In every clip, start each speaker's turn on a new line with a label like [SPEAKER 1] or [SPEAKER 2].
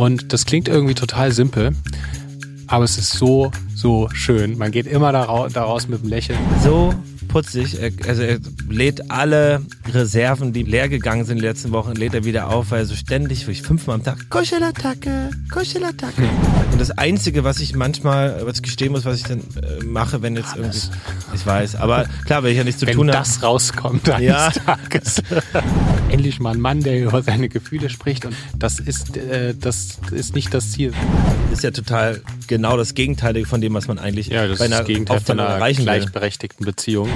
[SPEAKER 1] Und das klingt irgendwie total simpel, aber es ist so, so schön. Man geht immer daraus mit einem Lächeln.
[SPEAKER 2] So putzig. Er, also er lädt alle Reserven, die leer gegangen sind in den letzten Wochen, lädt er wieder auf, weil er so ständig, wirklich fünfmal am Tag, Kuschelattacke, Kuschelattacke. Und das Einzige, was ich manchmal, was ich gestehen muss, was ich dann äh, mache, wenn jetzt irgendwie, ich weiß, aber klar, wenn ich ja nichts zu
[SPEAKER 1] wenn
[SPEAKER 2] tun habe.
[SPEAKER 1] Wenn das rauskommt eines ja. Tages. Endlich mal ein Mann, der über seine Gefühle spricht und das ist, äh, das ist nicht das Ziel.
[SPEAKER 2] Ist ja total genau das Gegenteilige von dem, was man eigentlich
[SPEAKER 1] ja, das bei einer, ist das Gegenteil von einer gleichberechtigten Beziehung.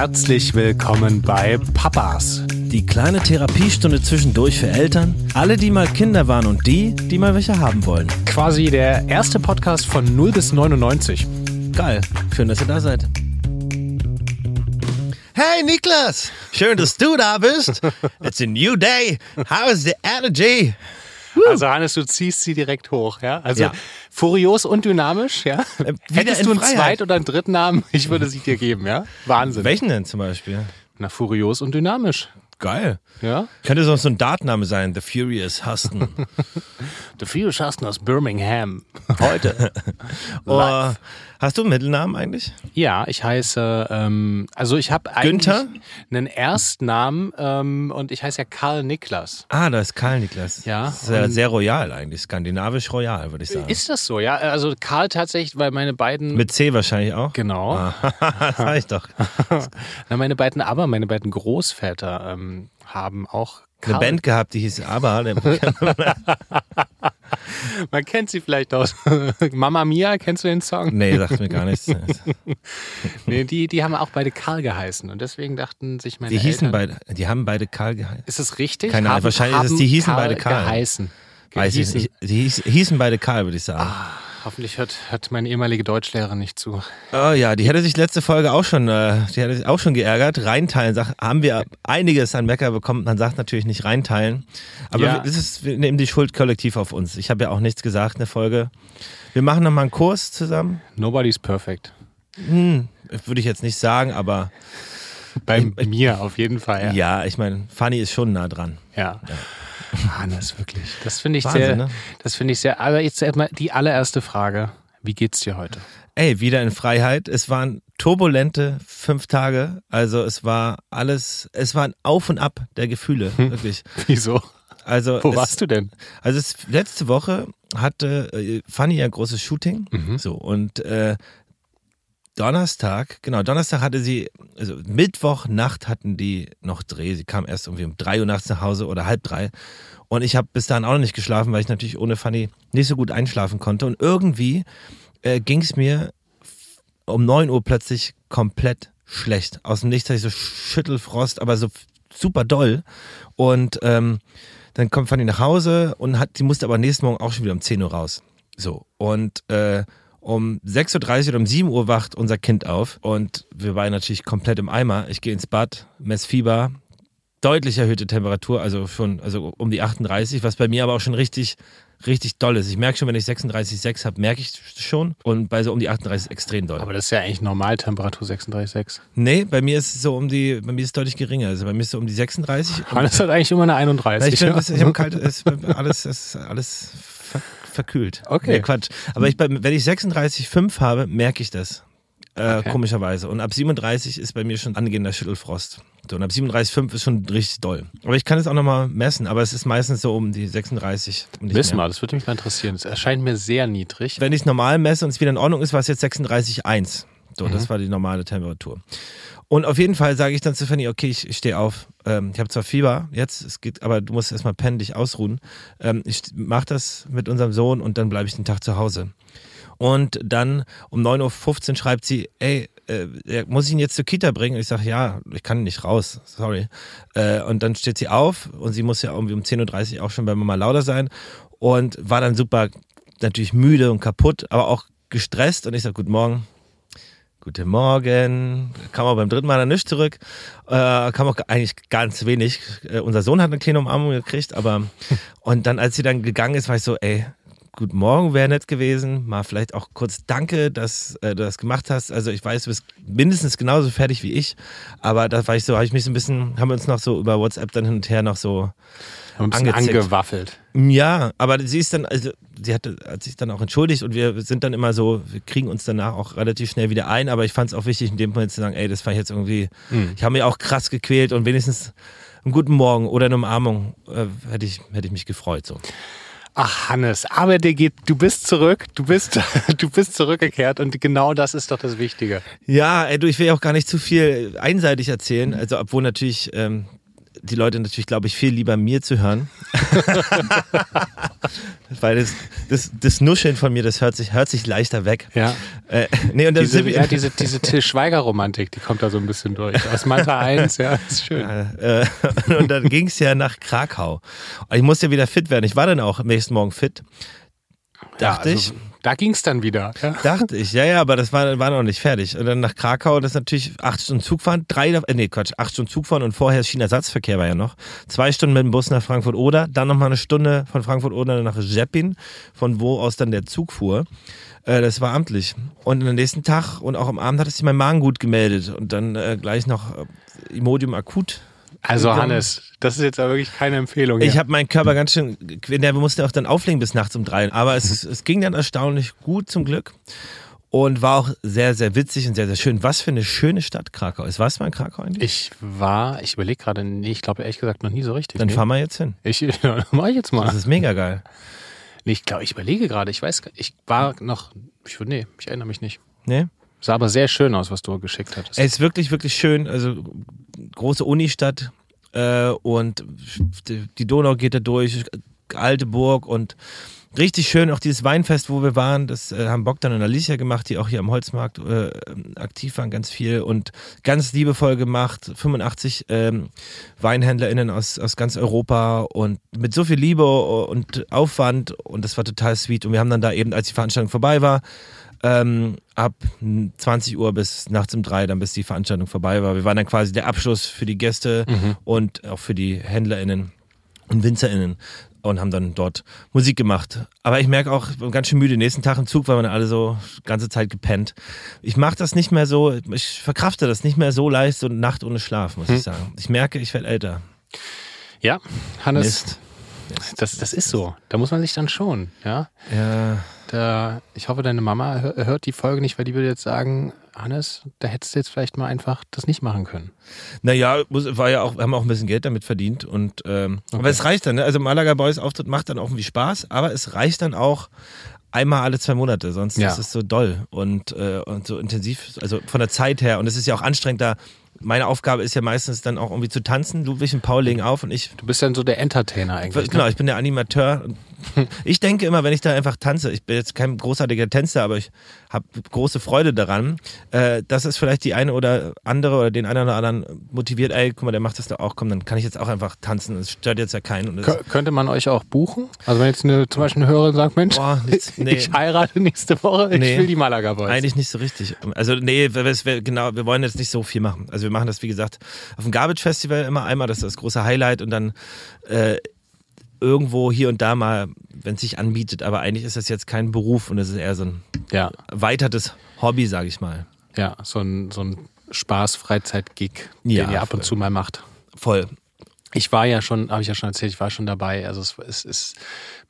[SPEAKER 1] Herzlich willkommen bei Papas.
[SPEAKER 2] Die kleine Therapiestunde zwischendurch für Eltern, alle, die mal Kinder waren und die, die mal welche haben wollen.
[SPEAKER 1] Quasi der erste Podcast von 0 bis 99.
[SPEAKER 2] Geil, schön, dass ihr da seid. Hey Niklas, schön, dass du da bist. It's a new day. How is the energy?
[SPEAKER 1] Also Hannes, du ziehst sie direkt hoch, ja? Also ja. furios und dynamisch, ja? Äh, Hättest du einen zweiten oder einen dritten Namen, ich würde sie dir geben, ja? Wahnsinn.
[SPEAKER 2] Welchen denn zum Beispiel?
[SPEAKER 1] Na, furios und dynamisch.
[SPEAKER 2] Geil.
[SPEAKER 1] Ja?
[SPEAKER 2] Könnte sonst so ein Dartname sein, The Furious Huston.
[SPEAKER 1] The Furious Huston aus Birmingham. Heute.
[SPEAKER 2] oh, hast du einen Mittelnamen eigentlich?
[SPEAKER 1] Ja, ich heiße, ähm, also ich habe eigentlich
[SPEAKER 2] Günther?
[SPEAKER 1] einen Erstnamen ähm, und ich heiße ja Karl Niklas.
[SPEAKER 2] Ah, das ist Karl Niklas.
[SPEAKER 1] Ja.
[SPEAKER 2] Das ist ja sehr royal eigentlich, skandinavisch royal, würde ich sagen.
[SPEAKER 1] Ist das so, ja? Also Karl tatsächlich, weil meine beiden...
[SPEAKER 2] Mit C wahrscheinlich auch?
[SPEAKER 1] Genau. Ah,
[SPEAKER 2] das sag ich doch.
[SPEAKER 1] Na, meine beiden, aber meine beiden Großväter ähm, haben auch.
[SPEAKER 2] Eine Band gehabt, die hieß Aber.
[SPEAKER 1] Man kennt sie vielleicht aus Mama Mia, kennst du den Song?
[SPEAKER 2] Nee, sagt mir gar nichts.
[SPEAKER 1] nee, die, die haben auch beide Karl geheißen und deswegen dachten sich meine
[SPEAKER 2] Die hießen
[SPEAKER 1] Eltern,
[SPEAKER 2] beide, die haben beide Karl geheißen.
[SPEAKER 1] Ist das richtig?
[SPEAKER 2] Keine Ahnung, wahrscheinlich ist es, die hießen Karl beide Karl.
[SPEAKER 1] Geheißen.
[SPEAKER 2] Weiß ich nicht. Die hießen beide Karl, würde ich sagen.
[SPEAKER 1] Ah. Hoffentlich hört, hört meine ehemalige Deutschlehrerin nicht zu.
[SPEAKER 2] Oh ja, die hätte sich letzte Folge auch schon, äh, die hätte sich auch schon geärgert. Reinteilen, sag, haben wir einiges an Mecker bekommen. Man sagt natürlich nicht reinteilen. Aber ja. das ist, wir nehmen die Schuld kollektiv auf uns. Ich habe ja auch nichts gesagt in der Folge. Wir machen nochmal einen Kurs zusammen.
[SPEAKER 1] Nobody's perfect.
[SPEAKER 2] Hm, würde ich jetzt nicht sagen, aber.
[SPEAKER 1] Bei ich, mir auf jeden Fall.
[SPEAKER 2] Ja, ja ich meine, Fanny ist schon nah dran.
[SPEAKER 1] ja. ja. Hannes, wirklich. Das finde ich Wahnsinn, sehr, ne? das finde ich sehr. Aber jetzt erstmal die allererste Frage. Wie geht's dir heute?
[SPEAKER 2] Ey, wieder in Freiheit. Es waren turbulente fünf Tage. Also es war alles, es war ein Auf und Ab der Gefühle, hm. wirklich.
[SPEAKER 1] Wieso?
[SPEAKER 2] Also
[SPEAKER 1] Wo
[SPEAKER 2] es,
[SPEAKER 1] warst du denn?
[SPEAKER 2] Also es, letzte Woche hatte äh, Fanny ein großes Shooting. Mhm. So, und äh, Donnerstag, genau, Donnerstag hatte sie, also Mittwochnacht hatten die noch Dreh. Sie kam erst irgendwie um drei Uhr nachts nach Hause oder halb drei. Und ich habe bis dahin auch noch nicht geschlafen, weil ich natürlich ohne Fanny nicht so gut einschlafen konnte. Und irgendwie äh, ging es mir um neun Uhr plötzlich komplett schlecht. Aus dem Nichts hatte ich so Schüttelfrost, aber so super doll. Und ähm, dann kommt Fanny nach Hause und hat, sie musste aber nächsten Morgen auch schon wieder um 10 Uhr raus. So. Und äh, um 6.30 Uhr oder um 7 Uhr wacht unser Kind auf und wir waren natürlich komplett im Eimer. Ich gehe ins Bad, mess Fieber, deutlich erhöhte Temperatur, also schon also um die 38, was bei mir aber auch schon richtig richtig doll ist. Ich merke schon, wenn ich 36,6 habe, merke ich schon. Und bei so um die 38 ist extrem doll.
[SPEAKER 1] Aber das ist ja eigentlich Normaltemperatur 36,6.
[SPEAKER 2] Nee, bei mir ist es so um die, bei mir ist es deutlich geringer. Also bei mir ist es so um die 36.
[SPEAKER 1] Hannes hat eigentlich immer eine 31.
[SPEAKER 2] Ich, bin, ich habe kalt, ist alles, ist alles verkühlt.
[SPEAKER 1] Okay.
[SPEAKER 2] Nee, Quatsch. Aber ich, wenn ich 36,5 habe, merke ich das. Äh, okay. Komischerweise. Und ab 37 ist bei mir schon angehender Schüttelfrost. So, und ab 37,5 ist schon richtig doll. Aber ich kann es auch nochmal messen, aber es ist meistens so um die 36.
[SPEAKER 1] Wissen wir, das würde mich mal interessieren. Es erscheint mir sehr niedrig.
[SPEAKER 2] Wenn ich es normal messe und es wieder in Ordnung ist, war es jetzt 36,1. So, mhm. das war die normale Temperatur. Und auf jeden Fall sage ich dann zu Fanny, okay, ich, ich stehe auf. Ähm, ich habe zwar Fieber jetzt, es geht, aber du musst erstmal pennen, dich ausruhen. Ähm, ich mache das mit unserem Sohn und dann bleibe ich den Tag zu Hause. Und dann um 9.15 Uhr schreibt sie, ey, äh, muss ich ihn jetzt zur Kita bringen? Und ich sage, ja, ich kann nicht raus, sorry. Äh, und dann steht sie auf und sie muss ja irgendwie um 10.30 Uhr auch schon bei Mama Lauda sein und war dann super natürlich müde und kaputt, aber auch gestresst. Und ich sage, guten Morgen, Guten Morgen. Kam auch beim dritten Mal dann nicht zurück. Äh, kam auch eigentlich ganz wenig. Äh, unser Sohn hat eine kleine Umarmung gekriegt, aber und dann, als sie dann gegangen ist, war ich so, ey, Guten Morgen wäre nett gewesen. Mal vielleicht auch kurz Danke, dass äh, du das gemacht hast. Also ich weiß, du bist mindestens genauso fertig wie ich. Aber da war ich so, habe ich mich so ein bisschen, haben wir uns noch so über WhatsApp dann hin und her noch so
[SPEAKER 1] ein bisschen angewaffelt.
[SPEAKER 2] Ja, aber sie ist dann, also sie hat, hat, sich dann auch entschuldigt und wir sind dann immer so, wir kriegen uns danach auch relativ schnell wieder ein, aber ich fand es auch wichtig, in dem Moment zu sagen, ey, das fand ich jetzt irgendwie, mhm. ich habe mich auch krass gequält und wenigstens einen guten Morgen oder eine Umarmung äh, hätte, ich, hätte ich mich gefreut. So.
[SPEAKER 1] Ach, Hannes, aber der geht, du bist zurück, du bist, du bist zurückgekehrt und genau das ist doch das Wichtige.
[SPEAKER 2] Ja, ey, du, ich will ja auch gar nicht zu viel einseitig erzählen, also obwohl natürlich ähm, die Leute natürlich, glaube ich, viel lieber mir zu hören. Weil das, das, das, Nuscheln von mir, das hört sich, hört sich leichter weg.
[SPEAKER 1] Ja. Äh, nee, und diese, ja, diese, diese Till Schweiger-Romantik, die kommt da so ein bisschen durch. Aus Manta 1, ja, ist schön.
[SPEAKER 2] Äh, und dann ging es ja nach Krakau. Und ich musste ja wieder fit werden. Ich war dann auch am nächsten Morgen fit. Dachte ja, also, ich.
[SPEAKER 1] Da ging es dann wieder.
[SPEAKER 2] Ja. Dachte ich, ja, ja, aber das war, war noch nicht fertig. Und dann nach Krakau, das ist natürlich acht Stunden Zug fahren, drei, äh, nee, Quatsch, acht Stunden Zug fahren und vorher China-Ersatzverkehr war ja noch. Zwei Stunden mit dem Bus nach Frankfurt-Oder, dann nochmal eine Stunde von Frankfurt-Oder nach Jeppin, von wo aus dann der Zug fuhr. Äh, das war amtlich. Und am nächsten Tag und auch am Abend hat sich mein Magen gut gemeldet und dann äh, gleich noch äh, Imodium akut
[SPEAKER 1] also Hannes, das ist jetzt aber wirklich keine Empfehlung.
[SPEAKER 2] Ich habe meinen Körper ganz schön, wir mussten auch dann auflegen bis nachts um drei. Aber es, es ging dann erstaunlich gut zum Glück und war auch sehr, sehr witzig und sehr, sehr schön. Was für eine schöne Stadt Krakau ist. Warst du mal in Krakau eigentlich?
[SPEAKER 1] Ich war, ich überlege gerade, nee, ich glaube ehrlich gesagt noch nie so richtig.
[SPEAKER 2] Dann
[SPEAKER 1] nee.
[SPEAKER 2] fahren wir jetzt hin.
[SPEAKER 1] Ich, mach ich jetzt mal.
[SPEAKER 2] Das ist mega geil.
[SPEAKER 1] Nee, ich glaube, ich überlege gerade, ich weiß, ich war noch, ich, nee, ich erinnere mich nicht.
[SPEAKER 2] Nee?
[SPEAKER 1] Sah aber sehr schön aus, was du geschickt hattest.
[SPEAKER 2] Es ist wirklich, wirklich schön. Also große Unistadt, äh, und die Donau geht da durch, alte Burg und richtig schön auch dieses Weinfest, wo wir waren. Das äh, haben Bogdan und Alicia gemacht, die auch hier am Holzmarkt äh, aktiv waren, ganz viel und ganz liebevoll gemacht. 85 ähm, WeinhändlerInnen aus, aus ganz Europa und mit so viel Liebe und Aufwand und das war total sweet. Und wir haben dann da eben, als die Veranstaltung vorbei war, ähm, ab 20 Uhr bis nachts um drei, dann bis die Veranstaltung vorbei war. Wir waren dann quasi der Abschluss für die Gäste mhm. und auch für die HändlerInnen und WinzerInnen und haben dann dort Musik gemacht. Aber ich merke auch, ganz schön müde. Nächsten Tag im Zug waren wir alle so ganze Zeit gepennt. Ich mache das nicht mehr so, ich verkrafte das nicht mehr so leicht, so Nacht ohne Schlaf, muss hm. ich sagen. Ich merke, ich werde älter.
[SPEAKER 1] Ja, Hannes. Mist. Das, das ist so. Da muss man sich dann schon, ja.
[SPEAKER 2] Ja.
[SPEAKER 1] Da, ich hoffe, deine Mama hört die Folge nicht, weil die würde jetzt sagen, Hannes, da hättest du jetzt vielleicht mal einfach das nicht machen können.
[SPEAKER 2] Naja, war ja auch, haben auch ein bisschen Geld damit verdient und ähm, okay. aber es reicht dann, ne? Also Malaga Boys Auftritt macht dann auch irgendwie Spaß, aber es reicht dann auch einmal alle zwei Monate, sonst ja. ist es so doll und, äh, und so intensiv, also von der Zeit her und es ist ja auch anstrengend da meine Aufgabe ist ja meistens dann auch irgendwie zu tanzen. Ludwig und Paul legen auf und ich.
[SPEAKER 1] Du bist dann so der Entertainer eigentlich.
[SPEAKER 2] Genau, ne? ich bin der Animateur. Ich denke immer, wenn ich da einfach tanze, ich bin jetzt kein großartiger Tänzer, aber ich habe große Freude daran, äh, dass es vielleicht die eine oder andere oder den einen oder anderen motiviert, ey, guck mal, der macht das da auch, komm, dann kann ich jetzt auch einfach tanzen. Das stört jetzt ja keinen.
[SPEAKER 1] könnte man euch auch buchen? Also wenn jetzt eine, zum Beispiel eine Hörerin sagt, Mensch, Boah, nichts, nee. ich heirate nächste Woche, ich nee, will die Malaga Boys.
[SPEAKER 2] Eigentlich nicht so richtig. Also nee, genau, wir wollen jetzt nicht so viel machen. Also wir machen das, wie gesagt, auf dem Garbage Festival immer einmal, das ist das große Highlight und dann äh, irgendwo hier und da mal, wenn es sich anbietet, aber eigentlich ist das jetzt kein Beruf und es ist eher so ein ja. erweitertes Hobby, sage ich mal.
[SPEAKER 1] Ja, so ein, so ein Spaß-Freizeit-Gig, ja, den ihr ab und zu mal macht.
[SPEAKER 2] Voll.
[SPEAKER 1] Ich war ja schon, habe ich ja schon erzählt, ich war schon dabei. Also es, es, es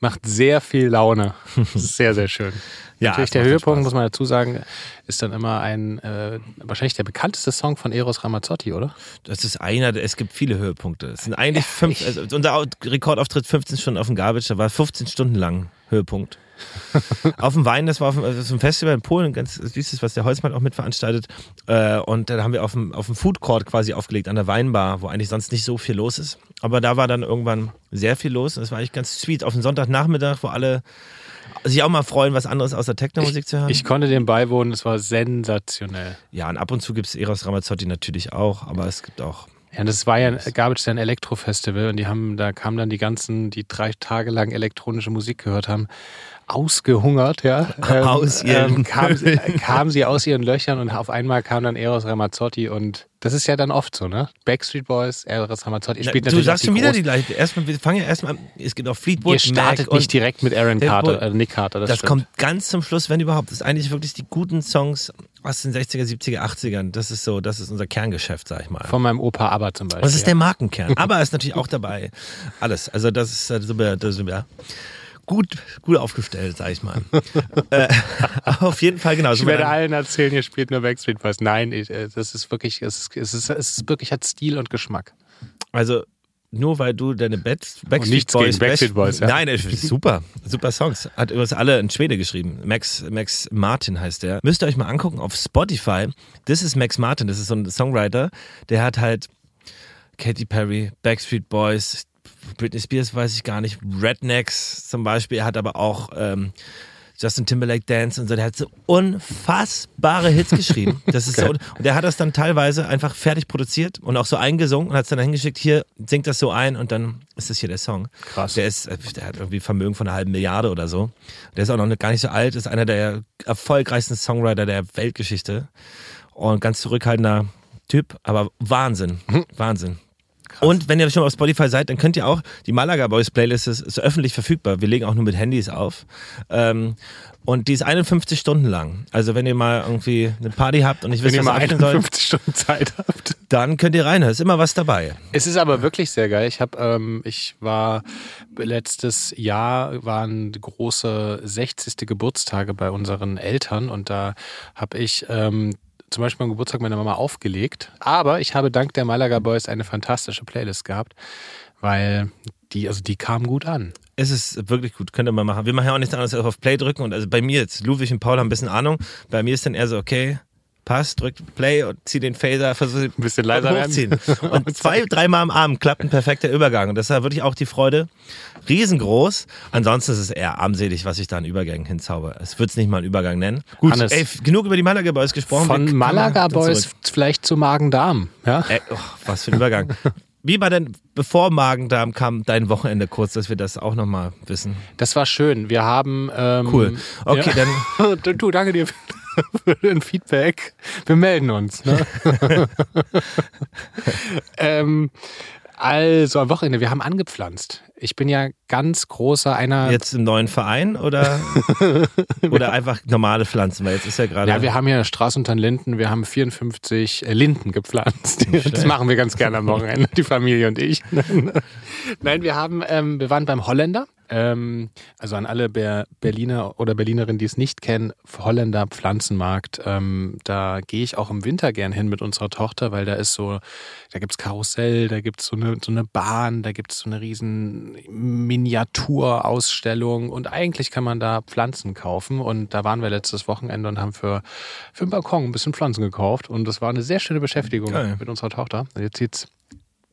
[SPEAKER 1] macht sehr viel Laune. sehr, sehr schön. Ja, Natürlich der Höhepunkt, muss man dazu sagen, ist dann immer ein, äh, wahrscheinlich der bekannteste Song von Eros Ramazzotti, oder?
[SPEAKER 2] Das ist einer, es gibt viele Höhepunkte. Es sind eigentlich fünf, also unser Rekordauftritt 15 Stunden auf dem Garbage, da war 15 Stunden lang Höhepunkt. auf dem Wein, das war auf dem, also ein Festival in Polen, ganz süßes, was der Holzmann auch mitveranstaltet. Äh, und da haben wir auf dem, auf dem Food Court quasi aufgelegt, an der Weinbar, wo eigentlich sonst nicht so viel los ist. Aber da war dann irgendwann sehr viel los. Und das war eigentlich ganz sweet. Auf dem Sonntagnachmittag, wo alle sich auch mal freuen, was anderes außer Techno-Musik zu hören.
[SPEAKER 1] Ich konnte dem beiwohnen, es war sensationell.
[SPEAKER 2] Ja, und ab und zu gibt es Eros Ramazzotti natürlich auch, aber es gibt auch
[SPEAKER 1] Ja, das war ja, gab es ja ein Elektrofestival und die haben, da kamen dann die ganzen, die drei Tage lang elektronische Musik gehört haben, ausgehungert, ja.
[SPEAKER 2] Ähm, aus ihren ähm,
[SPEAKER 1] kam, kamen sie aus ihren Löchern und auf einmal kam dann Eros Ramazzotti und das ist ja dann oft so, ne? Backstreet Boys, Eros Ramazzotti
[SPEAKER 2] spielt Na, natürlich Du sagst schon wieder die gleiche. Erstmal, wir fangen ja erstmal an, es gibt auch Fleetwood
[SPEAKER 1] Ihr startet nicht direkt mit Aaron Carter, äh, Nick Carter.
[SPEAKER 2] Das, das kommt ganz zum Schluss, wenn überhaupt. Das ist eigentlich wirklich die guten Songs aus den 60er, 70er, 80ern. Das ist so, das ist unser Kerngeschäft, sag ich mal.
[SPEAKER 1] Von meinem Opa Aber zum Beispiel.
[SPEAKER 2] Das ist der Markenkern. Aber ist natürlich auch dabei. Alles. Also das ist, das ist, das ist ja gut, gut aufgestellt, sag ich mal. äh, auf jeden Fall, genau.
[SPEAKER 1] Ich werde allen erzählen, ihr spielt nur Backstreet Boys. Nein, ich, äh, das ist wirklich, es ist, es, ist, es ist wirklich, hat Stil und Geschmack.
[SPEAKER 2] Also, nur weil du deine Bad,
[SPEAKER 1] Backstreet Boys,
[SPEAKER 2] Backstreet Boys ja. Nein, super, super Songs. Hat übrigens alle in Schwede geschrieben. Max, Max Martin heißt der. Müsst ihr euch mal angucken auf Spotify. Das ist Max Martin, das ist so ein Songwriter, der hat halt Katy Perry, Backstreet Boys, Britney Spears weiß ich gar nicht, Rednecks zum Beispiel, er hat aber auch ähm, Justin Timberlake Dance und so, der hat so unfassbare Hits geschrieben. Das ist okay. so, und der hat das dann teilweise einfach fertig produziert und auch so eingesungen und hat es dann hingeschickt, hier, singt das so ein und dann ist das hier der Song.
[SPEAKER 1] Krass.
[SPEAKER 2] Der ist, der hat irgendwie Vermögen von einer halben Milliarde oder so. Der ist auch noch gar nicht so alt, ist einer der erfolgreichsten Songwriter der Weltgeschichte und ganz zurückhaltender Typ, aber Wahnsinn, mhm. Wahnsinn. Krass. Und wenn ihr schon auf Spotify seid, dann könnt ihr auch, die Malaga Boys Playlist ist, ist öffentlich verfügbar. Wir legen auch nur mit Handys auf. Ähm, und die ist 51 Stunden lang. Also wenn ihr mal irgendwie eine Party habt und ich wisst,
[SPEAKER 1] was ihr mal 51 Stunden Zeit habt,
[SPEAKER 2] dann könnt ihr rein. ist immer was dabei.
[SPEAKER 1] Es ist aber wirklich sehr geil. Ich habe, ähm, ich war letztes Jahr waren große 60. Geburtstage bei unseren Eltern und da habe ich ähm, zum Beispiel am Geburtstag meiner Mama aufgelegt. Aber ich habe dank der Malaga Boys eine fantastische Playlist gehabt, weil die, also die kam gut an.
[SPEAKER 2] Es ist wirklich gut, könnte man machen. Wir machen ja auch nichts anderes als auf Play drücken. Und also bei mir jetzt, Ludwig und Paul haben ein bisschen Ahnung. Bei mir ist dann eher so, okay, passt, drückt Play und zieht den Phaser, versucht ein
[SPEAKER 1] bisschen leiser
[SPEAKER 2] hochziehen. Und zwei, dreimal am Abend klappt ein perfekter Übergang. Und das war wirklich auch die Freude riesengroß. Ansonsten ist es eher armselig, was ich da an Übergängen hinzauber. Es wird es nicht mal einen Übergang nennen.
[SPEAKER 1] Gut, Hannes,
[SPEAKER 2] ey, genug über die Malaga Boys gesprochen.
[SPEAKER 1] Von Malaga Boys vielleicht zu Magen-Darm. Ja?
[SPEAKER 2] Ey, oh, was für ein Übergang. Wie war denn, bevor Magen-Darm kam, dein Wochenende kurz, dass wir das auch nochmal wissen?
[SPEAKER 1] Das war schön. Wir haben. Ähm,
[SPEAKER 2] cool. Okay, ja.
[SPEAKER 1] dann. du, danke dir für dein Feedback. Wir melden uns. Ne? ähm, also am Wochenende, wir haben angepflanzt. Ich bin ja ganz großer einer.
[SPEAKER 2] Jetzt im neuen Verein oder, oder einfach normale Pflanzen? Weil jetzt ist ja gerade.
[SPEAKER 1] Ja, wir haben ja Straßentan Linden, wir haben 54 äh, Linden gepflanzt. Das machen wir ganz gerne am Wochenende, die Familie und ich. Nein, wir haben, ähm, wir waren beim Holländer ähm, also an alle Ber Berliner oder Berlinerinnen, die es nicht kennen, Holländer Pflanzenmarkt. Ähm, da gehe ich auch im Winter gern hin mit unserer Tochter, weil da ist so, da gibt es Karussell, da gibt so es eine, so eine Bahn, da gibt es so eine riesen Miniaturausstellung und eigentlich kann man da Pflanzen kaufen. Und da waren wir letztes Wochenende und haben für, für den Balkon ein bisschen Pflanzen gekauft. Und das war eine sehr schöne Beschäftigung Geil. mit unserer Tochter. Jetzt sieht es,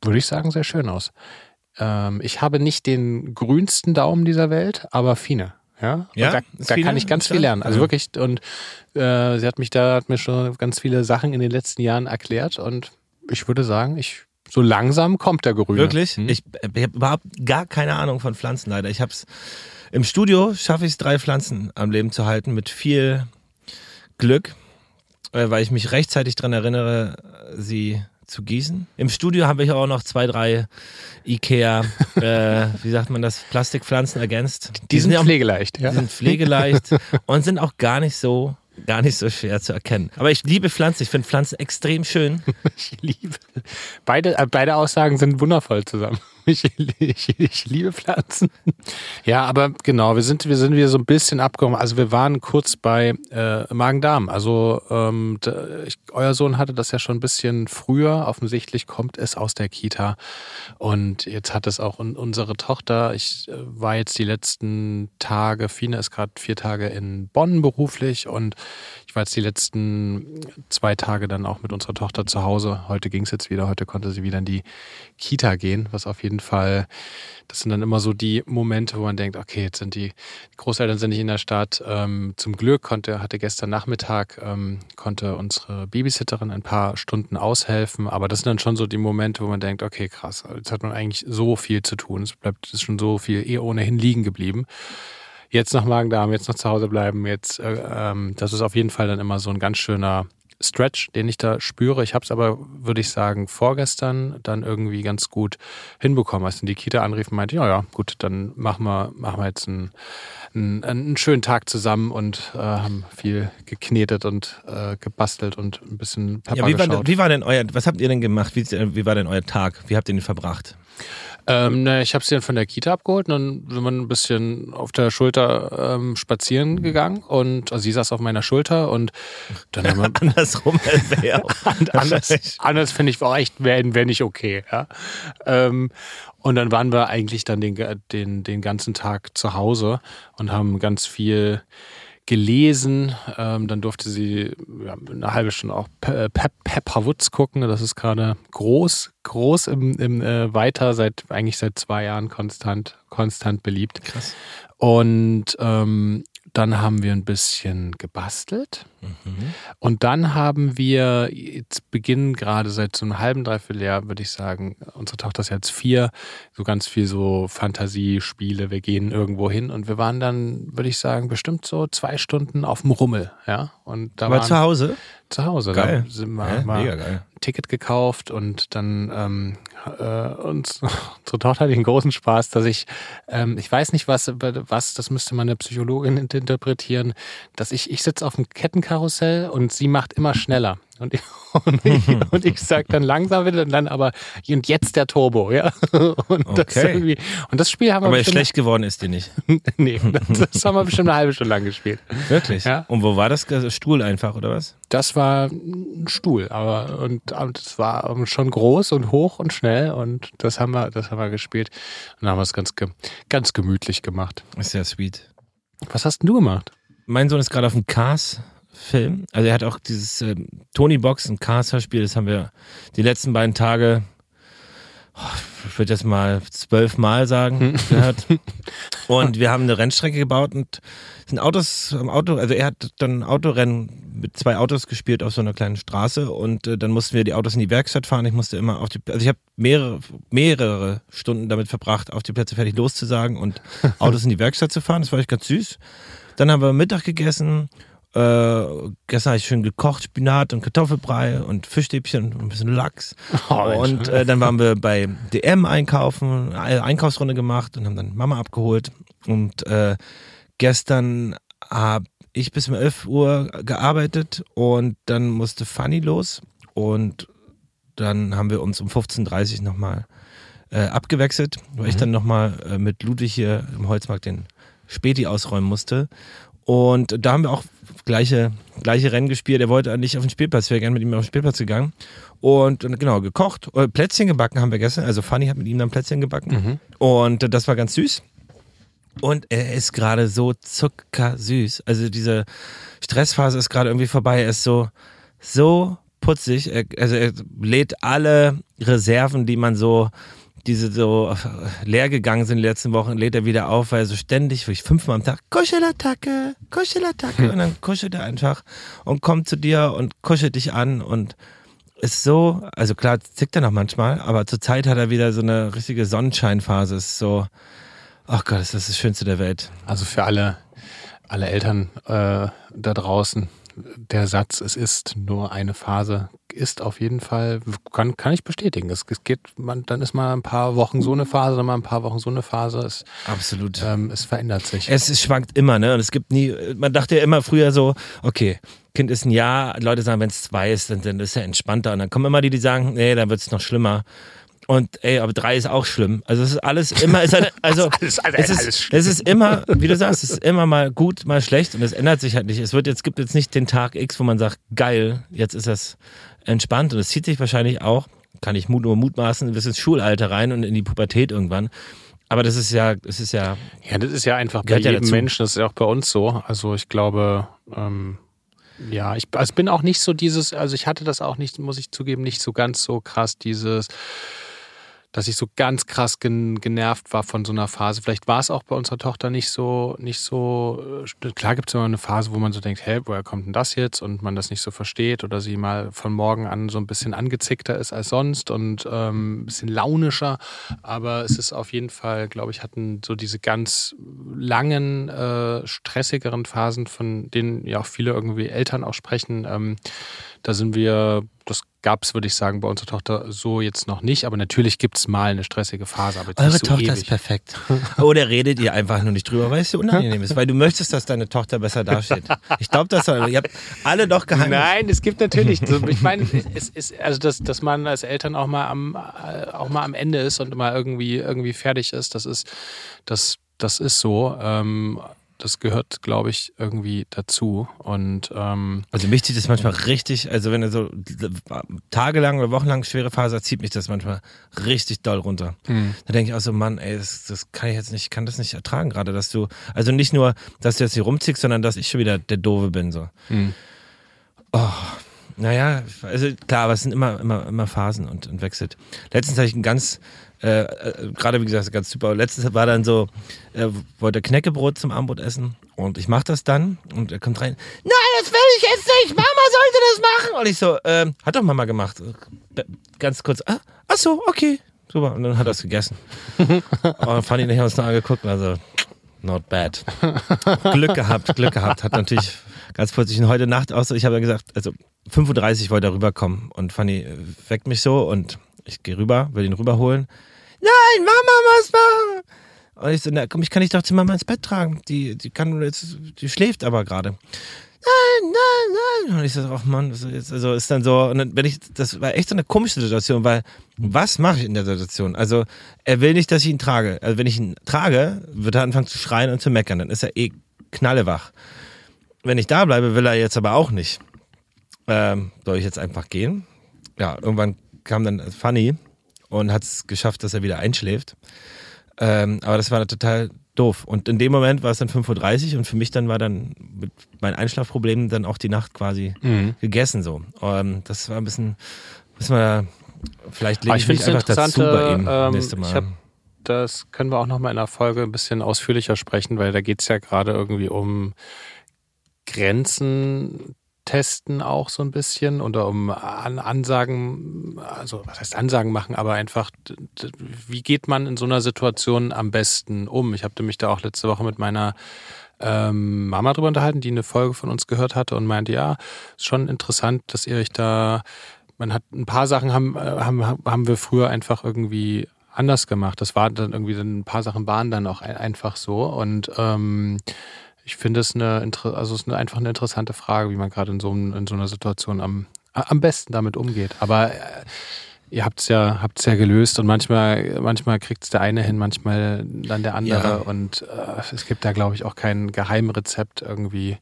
[SPEAKER 1] würde ich sagen, sehr schön aus. Ähm, ich habe nicht den grünsten Daumen dieser Welt, aber Fine. Ja,
[SPEAKER 2] ja
[SPEAKER 1] da, da kann ich ganz viel lernen. Also ja. wirklich, und äh, sie hat mich da, hat mir schon ganz viele Sachen in den letzten Jahren erklärt und ich würde sagen, ich so langsam kommt der Grüne.
[SPEAKER 2] Wirklich? Hm? Ich, ich habe überhaupt gar keine Ahnung von Pflanzen leider. Ich habe es im Studio schaffe ich es drei Pflanzen am Leben zu halten mit viel Glück, äh, weil ich mich rechtzeitig daran erinnere, sie zu gießen. Im Studio habe ich auch noch zwei, drei Ikea, äh, wie sagt man das, Plastikpflanzen ergänzt.
[SPEAKER 1] Die, die sind, sind pflegeleicht,
[SPEAKER 2] ja. Die sind pflegeleicht und sind auch gar nicht so gar nicht so schwer zu erkennen. Aber ich liebe Pflanzen. Ich finde Pflanzen extrem schön.
[SPEAKER 1] ich liebe. Beide, äh, beide Aussagen sind wundervoll zusammen. Ich, ich, ich, liebe Pflanzen. Ja, aber genau, wir sind, wir sind wieder so ein bisschen abgekommen. Also wir waren kurz bei äh, Magen-Darm. Also ähm, ich, euer Sohn hatte das ja schon ein bisschen früher. Offensichtlich kommt es aus der Kita. Und jetzt hat es auch unsere Tochter. Ich äh, war jetzt die letzten Tage, Fine ist gerade vier Tage in Bonn beruflich und war jetzt die letzten zwei Tage dann auch mit unserer Tochter zu Hause. Heute ging es jetzt wieder, heute konnte sie wieder in die Kita gehen, was auf jeden Fall, das sind dann immer so die Momente, wo man denkt, okay, jetzt sind die, die Großeltern sind nicht in der Stadt. Ähm, zum Glück konnte, hatte gestern Nachmittag, ähm, konnte unsere Babysitterin ein paar Stunden aushelfen, aber das sind dann schon so die Momente, wo man denkt, okay, krass, jetzt hat man eigentlich so viel zu tun. Es bleibt ist schon so viel eh ohnehin liegen geblieben jetzt noch Magen-Darm, jetzt noch zu Hause bleiben, jetzt, äh, ähm, das ist auf jeden Fall dann immer so ein ganz schöner Stretch, den ich da spüre. Ich habe es aber, würde ich sagen, vorgestern dann irgendwie ganz gut hinbekommen. Als in die Kita anrief, meinte, ja, ja, gut, dann machen wir, machen wir jetzt einen, einen, einen schönen Tag zusammen und äh, haben viel geknetet und äh, gebastelt und ein bisschen
[SPEAKER 2] Pepper ja, wie, war, wie war denn euer, was habt ihr denn gemacht? Wie, wie war denn euer Tag? Wie habt ihr ihn verbracht?
[SPEAKER 1] Ähm, ne, ich habe sie dann von der Kita abgeholt und dann sind wir ein bisschen auf der Schulter ähm, spazieren gegangen und also sie saß auf meiner Schulter und dann haben wir
[SPEAKER 2] andersrum wäre auch
[SPEAKER 1] anders, anders finde ich auch echt wäre wär nicht okay. Ja? Ähm, und dann waren wir eigentlich dann den, den, den ganzen Tag zu Hause und haben ganz viel gelesen. Ähm, dann durfte sie ja, eine halbe Stunde auch Pe Pe Pepper Woods gucken. Das ist gerade groß, groß im, im äh, weiter seit eigentlich seit zwei Jahren konstant, konstant beliebt.
[SPEAKER 2] Krass.
[SPEAKER 1] Und ähm, dann haben wir ein bisschen gebastelt. Mhm. Und dann haben wir, jetzt beginnen gerade seit so einem halben, dreiviertel Jahr, würde ich sagen, unsere Tochter ist jetzt vier, so ganz viel so Fantasiespiele. Wir gehen irgendwo hin und wir waren dann, würde ich sagen, bestimmt so zwei Stunden auf dem Rummel. Ja? Und da
[SPEAKER 2] Aber zu Hause?
[SPEAKER 1] Zu Hause.
[SPEAKER 2] Geil.
[SPEAKER 1] Da sind wir ja, mal
[SPEAKER 2] mega geil.
[SPEAKER 1] Ticket gekauft und dann ähm, äh, uns, unsere Tochter hat den großen Spaß, dass ich, ähm, ich weiß nicht was, was, das müsste meine Psychologin interpretieren, dass ich, ich sitze auf dem Kettenkarussell und sie macht immer schneller. Und ich, und ich, und ich sage dann langsam wieder und dann aber, und jetzt der Turbo, ja. Und das, irgendwie, und das Spiel haben wir
[SPEAKER 2] Aber schlecht geworden ist die nicht.
[SPEAKER 1] nee, das, das, haben wir bestimmt eine halbe Stunde lang gespielt.
[SPEAKER 2] Wirklich? Ja? Und wo war das? Stuhl einfach, oder was?
[SPEAKER 1] Das war ein Stuhl, aber und, und es war schon groß und hoch und schnell und das haben wir, das haben wir gespielt. Und dann haben wir es ganz, ganz gemütlich gemacht.
[SPEAKER 2] Ist ja sweet.
[SPEAKER 1] Was hast denn du gemacht?
[SPEAKER 2] Mein Sohn ist gerade auf dem Cars Film. Also er hat auch dieses äh, Tony Box und Cars-Hörspiel, das haben wir die letzten beiden Tage, oh, ich würde jetzt mal zwölfmal sagen, hm. gehört. Und wir haben eine Rennstrecke gebaut und sind Autos am Auto, also er hat dann ein Autorennen mit zwei Autos gespielt auf so einer kleinen Straße und äh, dann mussten wir die Autos in die Werkstatt fahren. Ich musste immer auf die, also ich habe mehrere, mehrere Stunden damit verbracht, auf die Plätze fertig loszusagen und Autos in die Werkstatt zu fahren. Das war echt ganz süß. Dann haben wir Mittag gegessen äh, gestern habe ich schön gekocht, Spinat und Kartoffelbrei und Fischstäbchen und ein bisschen Lachs. Oh, und äh, dann waren wir bei DM einkaufen, eine Einkaufsrunde gemacht und haben dann Mama abgeholt. Und äh, gestern habe ich bis um 11 Uhr gearbeitet und dann musste Fanny los. Und dann haben wir uns um 15.30 Uhr nochmal äh, abgewechselt, weil mhm. ich dann nochmal äh, mit Ludwig hier im Holzmarkt den Späti ausräumen musste. Und da haben wir auch gleiche, gleiche Rennen gespielt. Er wollte eigentlich auf den Spielplatz, ich wäre gerne mit ihm auf den Spielplatz gegangen. Und, genau, gekocht. Äh, Plätzchen gebacken haben wir gestern. Also Fanny hat mit ihm dann Plätzchen gebacken. Mhm. Und das war ganz süß. Und er ist gerade so zuckersüß. Also diese Stressphase ist gerade irgendwie vorbei. Er ist so, so putzig. Er, also er lädt alle Reserven, die man so diese so leer gegangen sind in den letzten Wochen, lädt er wieder auf, weil er so ständig, wirklich fünfmal am Tag, Kuschelattacke, Kuschelattacke. Und dann kuschelt er einfach und kommt zu dir und kuschelt dich an und ist so, also klar, zickt er noch manchmal, aber zurzeit hat er wieder so eine richtige Sonnenscheinphase. Ist so, ach Gott, ist das das Schönste der Welt.
[SPEAKER 1] Also für alle, alle Eltern äh, da draußen, der Satz, es ist nur eine Phase, ist auf jeden Fall, kann, kann ich bestätigen. Es, es geht, man, dann ist mal ein paar Wochen so eine Phase, dann mal ein paar Wochen so eine Phase. Es,
[SPEAKER 2] Absolut.
[SPEAKER 1] Ähm, es verändert sich.
[SPEAKER 2] Es, es schwankt immer, ne? Und es gibt nie, man dachte ja immer früher so, okay, Kind ist ein Jahr, Leute sagen, wenn es zwei ist, dann, dann ist er entspannter. Und dann kommen immer die, die sagen, nee, dann wird es noch schlimmer. Und ey, aber drei ist auch schlimm. Also es ist alles immer, ist halt, also alles, alles, es, ist, alles es ist immer, wie du sagst, es ist immer mal gut, mal schlecht und es ändert sich halt nicht. Es wird jetzt gibt jetzt nicht den Tag X, wo man sagt, geil, jetzt ist das entspannt und es zieht sich wahrscheinlich auch, kann ich nur mutmaßen, bis ins Schulalter rein und in die Pubertät irgendwann. Aber das ist ja, das ist ja.
[SPEAKER 1] Ja, das ist ja einfach bei jedem ja Menschen, das ist ja auch bei uns so. Also ich glaube, ähm, Ja, ich also bin auch nicht so dieses, also ich hatte das auch nicht, muss ich zugeben, nicht so ganz so krass, dieses dass ich so ganz krass gen genervt war von so einer Phase. Vielleicht war es auch bei unserer Tochter nicht so, nicht so. Äh, klar gibt es immer eine Phase, wo man so denkt, hey, woher kommt denn das jetzt? Und man das nicht so versteht oder sie mal von morgen an so ein bisschen angezickter ist als sonst und ähm, ein bisschen launischer. Aber es ist auf jeden Fall, glaube ich, hatten so diese ganz langen, äh, stressigeren Phasen, von denen ja auch viele irgendwie Eltern auch sprechen. Ähm, da sind wir, das gab es, würde ich sagen, bei unserer Tochter so jetzt noch nicht. Aber natürlich gibt es mal eine stressige Phase. Aber
[SPEAKER 2] Eure
[SPEAKER 1] so
[SPEAKER 2] Tochter
[SPEAKER 1] ewig.
[SPEAKER 2] ist perfekt. Oder redet ihr einfach nur nicht drüber, weil es so unangenehm ist. Weil du möchtest, dass deine Tochter besser dasteht. Ich glaube, das soll, ihr habt alle doch geheim.
[SPEAKER 1] Nein, es gibt natürlich, ich meine, es ist, also dass, dass man als Eltern auch mal am, äh, auch mal am Ende ist und mal irgendwie, irgendwie fertig ist, das ist, das, das ist so. Ähm, das gehört, glaube ich, irgendwie dazu. Und ähm
[SPEAKER 2] also mich zieht das manchmal richtig, also wenn er so tagelang oder wochenlang schwere Phase hat, zieht mich das manchmal richtig doll runter. Mhm. Da denke ich auch so, Mann, ey, das, das kann ich jetzt nicht, kann das nicht ertragen gerade, dass du, also nicht nur, dass du jetzt hier rumziehst, sondern dass ich schon wieder der Dove bin. So. Mhm. Oh, naja, also klar, aber es sind immer, immer, immer Phasen und, und wechselt. Letztens hatte ich ein ganz äh, äh, gerade wie gesagt, ganz super. Letztens war dann so, äh, wollte Knäckebrot zum Abendbrot essen und ich mache das dann und er kommt rein, nein, das will ich jetzt nicht, Mama sollte das machen. Und ich so, äh, hat doch Mama gemacht. Ganz kurz, ah, ach so, okay, super. Und dann hat er es gegessen. und dann fand ich nicht, uns noch angeguckt und also, not bad. Glück gehabt, Glück gehabt. Hat natürlich ganz plötzlich heute Nacht auch so, ich habe ja gesagt, also 35 wollte er rüberkommen und Fanny weckt mich so und ich gehe rüber, will ihn rüberholen. Nein, Mama muss machen. Und ich so, na komm, ich kann dich doch zu Mama ins Bett tragen. Die, die kann jetzt, die schläft aber gerade. Nein, nein, nein. Und ich so, ach Mann, also ist dann so, und dann, wenn ich, das war echt so eine komische Situation, weil was mache ich in der Situation? Also er will nicht, dass ich ihn trage. Also wenn ich ihn trage, wird er anfangen zu schreien und zu meckern. Dann ist er eh knallewach. Wenn ich da bleibe, will er jetzt aber auch nicht. Ähm, soll ich jetzt einfach gehen? Ja, irgendwann kam dann Funny und hat es geschafft, dass er wieder einschläft. Ähm, aber das war total doof. Und in dem Moment war es dann 5.30 Uhr und für mich dann war dann mit meinen Einschlafproblemen dann auch die Nacht quasi mhm. gegessen so. Ähm, das war ein bisschen, müssen wir vielleicht lege ich, ich mich einfach dazu bei ihm ähm, nächste Mal.
[SPEAKER 1] Hab, das können wir auch nochmal in der Folge ein bisschen ausführlicher sprechen, weil da geht es ja gerade irgendwie um Grenzen testen auch so ein bisschen oder um An Ansagen, also was heißt Ansagen machen, aber einfach, wie geht man in so einer Situation am besten um? Ich habe mich da auch letzte Woche mit meiner ähm, Mama drüber unterhalten, die eine Folge von uns gehört hatte und meinte, ja, ist schon interessant, dass ihr euch da, man hat ein paar Sachen haben, äh, haben, haben wir früher einfach irgendwie anders gemacht. Das war dann irgendwie, ein paar Sachen waren dann auch einfach so und ähm, ich finde es eine, also es ist eine, einfach eine interessante Frage, wie man gerade in so, in so einer Situation am, am besten damit umgeht. Aber äh, ihr habt es ja, habt's ja gelöst und manchmal, manchmal kriegt es der eine hin, manchmal dann der andere. Ja. Und äh, es gibt da, glaube ich, auch kein Geheimrezept irgendwie.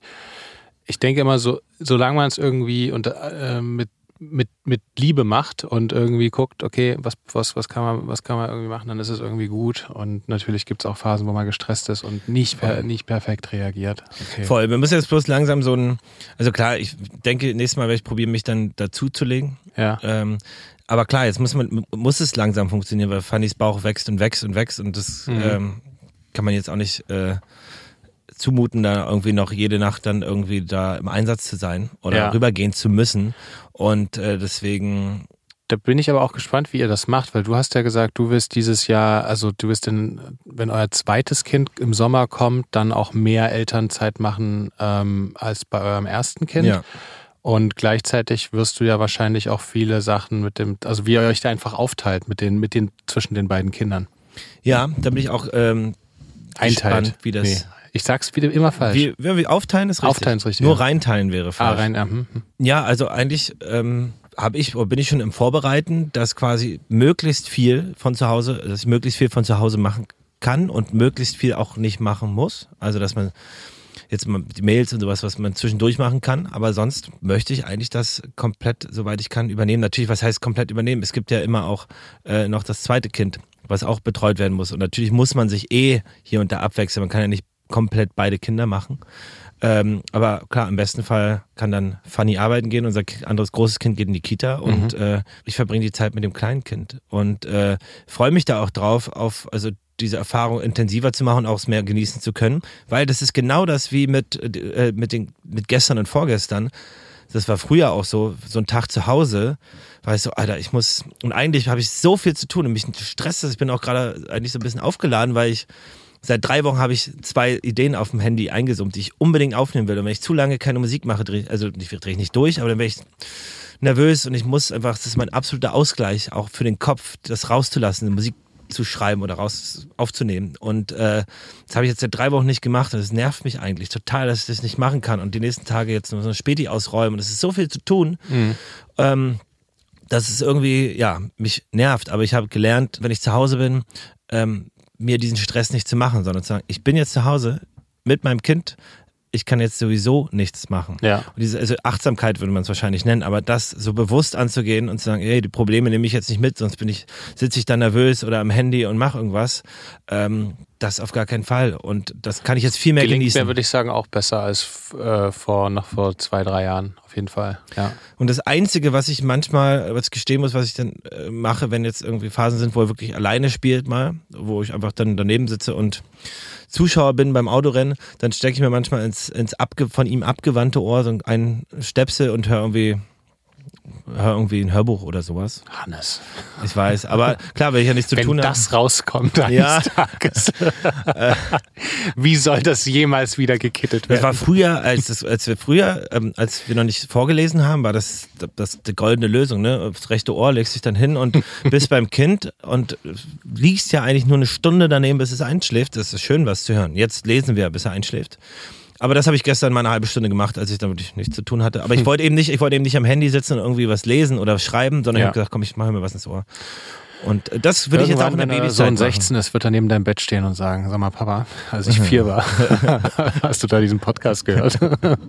[SPEAKER 1] Ich denke immer so, solange man es irgendwie unter, äh, mit mit, mit Liebe macht und irgendwie guckt, okay, was, was, was, kann man, was kann man irgendwie machen, dann ist es irgendwie gut. Und natürlich gibt es auch Phasen, wo man gestresst ist und nicht, per, nicht perfekt reagiert.
[SPEAKER 2] Okay. Voll, wir müssen jetzt bloß langsam so ein, also klar, ich denke, nächstes Mal werde ich probieren, mich dann dazu zu legen.
[SPEAKER 1] Ja.
[SPEAKER 2] Ähm, aber klar, jetzt muss man, muss es langsam funktionieren, weil Fannys Bauch wächst und wächst und wächst und das mhm. ähm, kann man jetzt auch nicht äh, zumuten, da irgendwie noch jede Nacht dann irgendwie da im Einsatz zu sein oder ja. rübergehen zu müssen. Und äh, deswegen.
[SPEAKER 1] Da bin ich aber auch gespannt, wie ihr das macht, weil du hast ja gesagt, du wirst dieses Jahr, also du wirst, in, wenn euer zweites Kind im Sommer kommt, dann auch mehr Elternzeit machen ähm, als bei eurem ersten Kind. Ja. Und gleichzeitig wirst du ja wahrscheinlich auch viele Sachen mit dem, also wie ihr euch da einfach aufteilt mit den, mit den zwischen den beiden Kindern.
[SPEAKER 2] Ja, da bin ich auch ähm,
[SPEAKER 1] Einteilt.
[SPEAKER 2] gespannt, wie das. Nee.
[SPEAKER 1] Ich sag's wieder immer falsch.
[SPEAKER 2] Wie, wie aufteilen ist richtig.
[SPEAKER 1] Aufteilen ist richtig.
[SPEAKER 2] Nur ja. reinteilen wäre falsch.
[SPEAKER 1] Ah, rein, ja. Hm, hm.
[SPEAKER 2] ja, also eigentlich ähm, habe ich bin ich schon im Vorbereiten, dass quasi möglichst viel von zu Hause, dass ich möglichst viel von zu Hause machen kann und möglichst viel auch nicht machen muss. Also dass man jetzt mal die Mails und sowas, was man zwischendurch machen kann. Aber sonst möchte ich eigentlich das komplett, soweit ich kann, übernehmen. Natürlich, was heißt komplett übernehmen? Es gibt ja immer auch äh, noch das zweite Kind, was auch betreut werden muss. Und natürlich muss man sich eh hier und da abwechseln. Man kann ja nicht komplett beide Kinder machen. Ähm, aber klar, im besten Fall kann dann Fanny arbeiten gehen, unser anderes großes Kind geht in die Kita und mhm. äh, ich verbringe die Zeit mit dem kleinen Kind und äh, freue mich da auch drauf, auf also diese Erfahrung intensiver zu machen, auch es mehr genießen zu können, weil das ist genau das wie mit, äh, mit, den, mit gestern und vorgestern. Das war früher auch so, so ein Tag zu Hause, war ich so, Alter, ich muss, und eigentlich habe ich so viel zu tun und mich stresst das. Ich bin auch gerade eigentlich so ein bisschen aufgeladen, weil ich seit drei Wochen habe ich zwei Ideen auf dem Handy eingesummt, die ich unbedingt aufnehmen will. Und wenn ich zu lange keine Musik mache, dreh, also ich drehe ich nicht durch, aber dann wäre ich nervös und ich muss einfach, das ist mein absoluter Ausgleich, auch für den Kopf, das rauszulassen, Musik zu schreiben oder raus aufzunehmen. Und äh, das habe ich jetzt seit drei Wochen nicht gemacht und es nervt mich eigentlich total, dass ich das nicht machen kann und die nächsten Tage jetzt nur so eine Späti ausräumen. Und es ist so viel zu tun. Mhm. Ähm, dass es irgendwie, ja, mich nervt. Aber ich habe gelernt, wenn ich zu Hause bin, ähm, mir diesen Stress nicht zu machen, sondern zu sagen, ich bin jetzt zu Hause mit meinem Kind, ich kann jetzt sowieso nichts machen.
[SPEAKER 1] Ja.
[SPEAKER 2] Und diese also Achtsamkeit würde man es wahrscheinlich nennen, aber das so bewusst anzugehen und zu sagen, hey, die Probleme nehme ich jetzt nicht mit, sonst bin ich, sitze ich da nervös oder am Handy und mache irgendwas. Ähm, das auf gar keinen Fall. Und das kann ich jetzt viel mehr Gelingt genießen.
[SPEAKER 1] Mir würde ich sagen, auch besser als äh, vor noch vor zwei, drei Jahren. Auf jeden Fall. Ja.
[SPEAKER 2] Und das Einzige, was ich manchmal, was ich gestehen muss, was ich dann äh, mache, wenn jetzt irgendwie Phasen sind, wo er wirklich alleine spielt mal, wo ich einfach dann daneben sitze und Zuschauer bin beim Autorennen, dann stecke ich mir manchmal ins, ins abge, von ihm abgewandte Ohr so einen Stöpsel und höre irgendwie hör irgendwie ein Hörbuch oder sowas.
[SPEAKER 1] Hannes.
[SPEAKER 2] Ich weiß, aber klar, wenn ich ja nichts zu
[SPEAKER 1] wenn
[SPEAKER 2] tun
[SPEAKER 1] habe. Wenn das rauskommt eines ja. Tages. Wie soll das jemals wieder gekittet werden?
[SPEAKER 2] Das war früher, als, das, als wir früher, ähm, als wir noch nicht vorgelesen haben, war das, das die goldene Lösung, ne? Das rechte Ohr legst dich dann hin und bist beim Kind und liegst ja eigentlich nur eine Stunde daneben, bis es einschläft. Das ist schön, was zu hören. Jetzt lesen wir, bis er einschläft. Aber das habe ich gestern mal eine halbe Stunde gemacht, als ich damit nichts zu tun hatte. Aber ich hm. wollte eben nicht, ich wollte eben nicht am Handy sitzen und irgendwie was lesen oder schreiben, sondern ja. ich habe gesagt, komm, ich mache mir was ins Ohr. Und das würde ich jetzt auch in der
[SPEAKER 1] Babyzeit Sohn 16 ist, wird er neben deinem Bett stehen und sagen, sag mal Papa, als ich vier war, hast du da diesen Podcast gehört?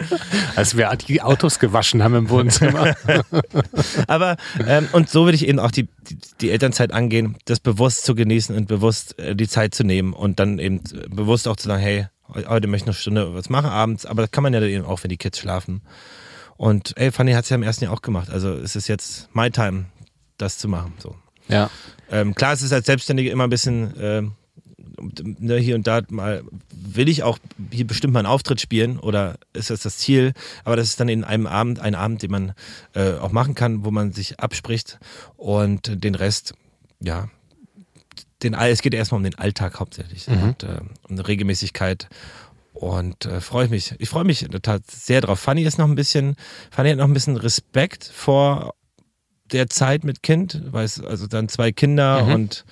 [SPEAKER 1] als wir die Autos gewaschen haben im Wohnzimmer.
[SPEAKER 2] Aber, ähm, und so würde ich eben auch die, die, die, Elternzeit angehen, das bewusst zu genießen und bewusst äh, die Zeit zu nehmen und dann eben bewusst auch zu sagen, hey, heute möchte ich noch eine Stunde was machen abends, aber das kann man ja eben auch, wenn die Kids schlafen. Und ey, Fanny hat es ja im ersten Jahr auch gemacht. Also es ist jetzt my time, das zu machen. So.
[SPEAKER 1] Ja.
[SPEAKER 2] Ähm, klar, es ist als Selbstständige immer ein bisschen äh, ne, hier und da mal, will ich auch hier bestimmt mal einen Auftritt spielen oder ist das das Ziel? Aber das ist dann in einem Abend, ein Abend, den man äh, auch machen kann, wo man sich abspricht und den Rest, ja, den, es geht erstmal um den Alltag hauptsächlich mhm. und äh, um Regelmäßigkeit. Und äh, freue ich mich. Ich freue mich in der Tat sehr drauf. Fanny ist noch ein bisschen, Fanny hat noch ein bisschen Respekt vor der Zeit mit Kind, weiß, also dann zwei Kinder mhm. und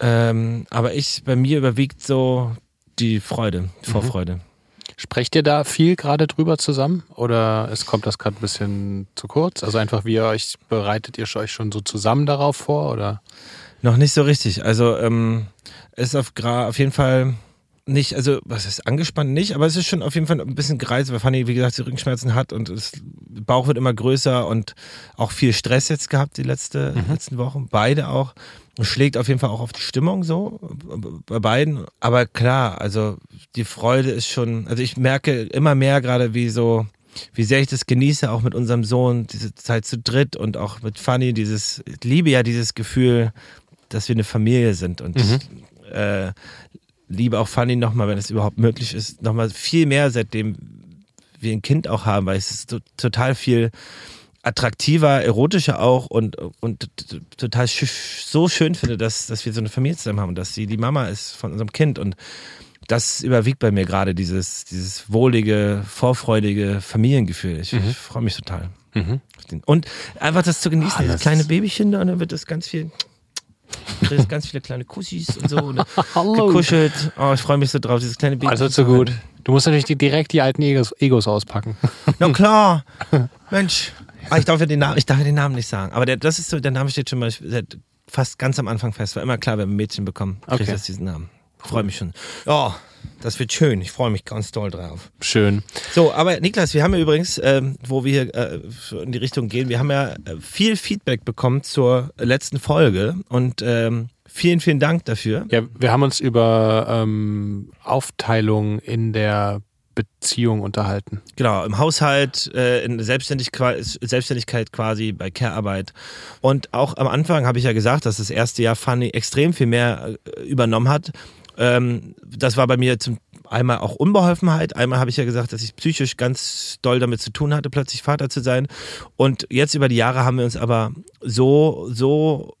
[SPEAKER 2] ähm, aber ich, bei mir überwiegt so die Freude, die mhm. Vorfreude. Mhm.
[SPEAKER 1] Sprecht ihr da viel gerade drüber zusammen oder es kommt das gerade ein bisschen zu kurz? Also einfach, wie ihr euch bereitet ihr euch schon so zusammen darauf vor oder?
[SPEAKER 2] Noch nicht so richtig. Also ähm, ist auf, auf jeden Fall nicht, also was ist angespannt nicht, aber es ist schon auf jeden Fall ein bisschen gereizt, weil Fanny, wie gesagt, die Rückenschmerzen hat und das Bauch wird immer größer und auch viel Stress jetzt gehabt die letzte, mhm. letzten Wochen. Beide auch. Und schlägt auf jeden Fall auch auf die Stimmung so bei beiden. Aber klar, also die Freude ist schon, also ich merke immer mehr gerade, wie so, wie sehr ich das genieße, auch mit unserem Sohn, diese Zeit zu dritt und auch mit Fanny, dieses, ich liebe ja dieses Gefühl, dass wir eine Familie sind und mhm. äh, liebe auch Fanny nochmal, wenn es überhaupt möglich ist, nochmal viel mehr, seitdem wir ein Kind auch haben, weil es ist total viel attraktiver, erotischer auch und, und total so schön finde, dass, dass wir so eine Familie zusammen haben und dass sie die Mama ist von unserem Kind und das überwiegt bei mir gerade dieses, dieses wohlige, vorfreudige Familiengefühl. Ich, mhm. ich freue mich total. Mhm. Und einfach das zu genießen, ah, das kleine Babychen da und dann wird das ganz viel kriegst ganz viele kleine Kussis und so. Und gekuschelt. Oh, ich freue mich so drauf, dieses kleine
[SPEAKER 1] Baby. Also so gut. Du musst natürlich die, direkt die alten Egos, Egos auspacken.
[SPEAKER 2] Na klar. Mensch. Ah, ich, darf ja den Namen, ich darf ja den Namen nicht sagen. Aber der, das ist so, der Name steht schon mal seit fast ganz am Anfang fest. War immer klar, wenn wir ein Mädchen bekommen, kriegt okay. das diesen Namen. Freue mich schon. Ja, das wird schön. Ich freue mich ganz doll drauf.
[SPEAKER 1] Schön.
[SPEAKER 2] So, aber Niklas, wir haben ja übrigens, ähm, wo wir hier äh, in die Richtung gehen, wir haben ja äh, viel Feedback bekommen zur letzten Folge und ähm, vielen, vielen Dank dafür.
[SPEAKER 1] Ja, wir haben uns über ähm, Aufteilung in der Beziehung unterhalten.
[SPEAKER 2] Genau, im Haushalt, äh, in Selbstständig Selbstständigkeit quasi, bei Care-Arbeit. Und auch am Anfang habe ich ja gesagt, dass das erste Jahr Fanny extrem viel mehr äh, übernommen hat. Ähm, das war bei mir zum einmal auch Unbeholfenheit. Einmal habe ich ja gesagt, dass ich psychisch ganz doll damit zu tun hatte, plötzlich Vater zu sein. Und jetzt über die Jahre haben wir uns aber so, so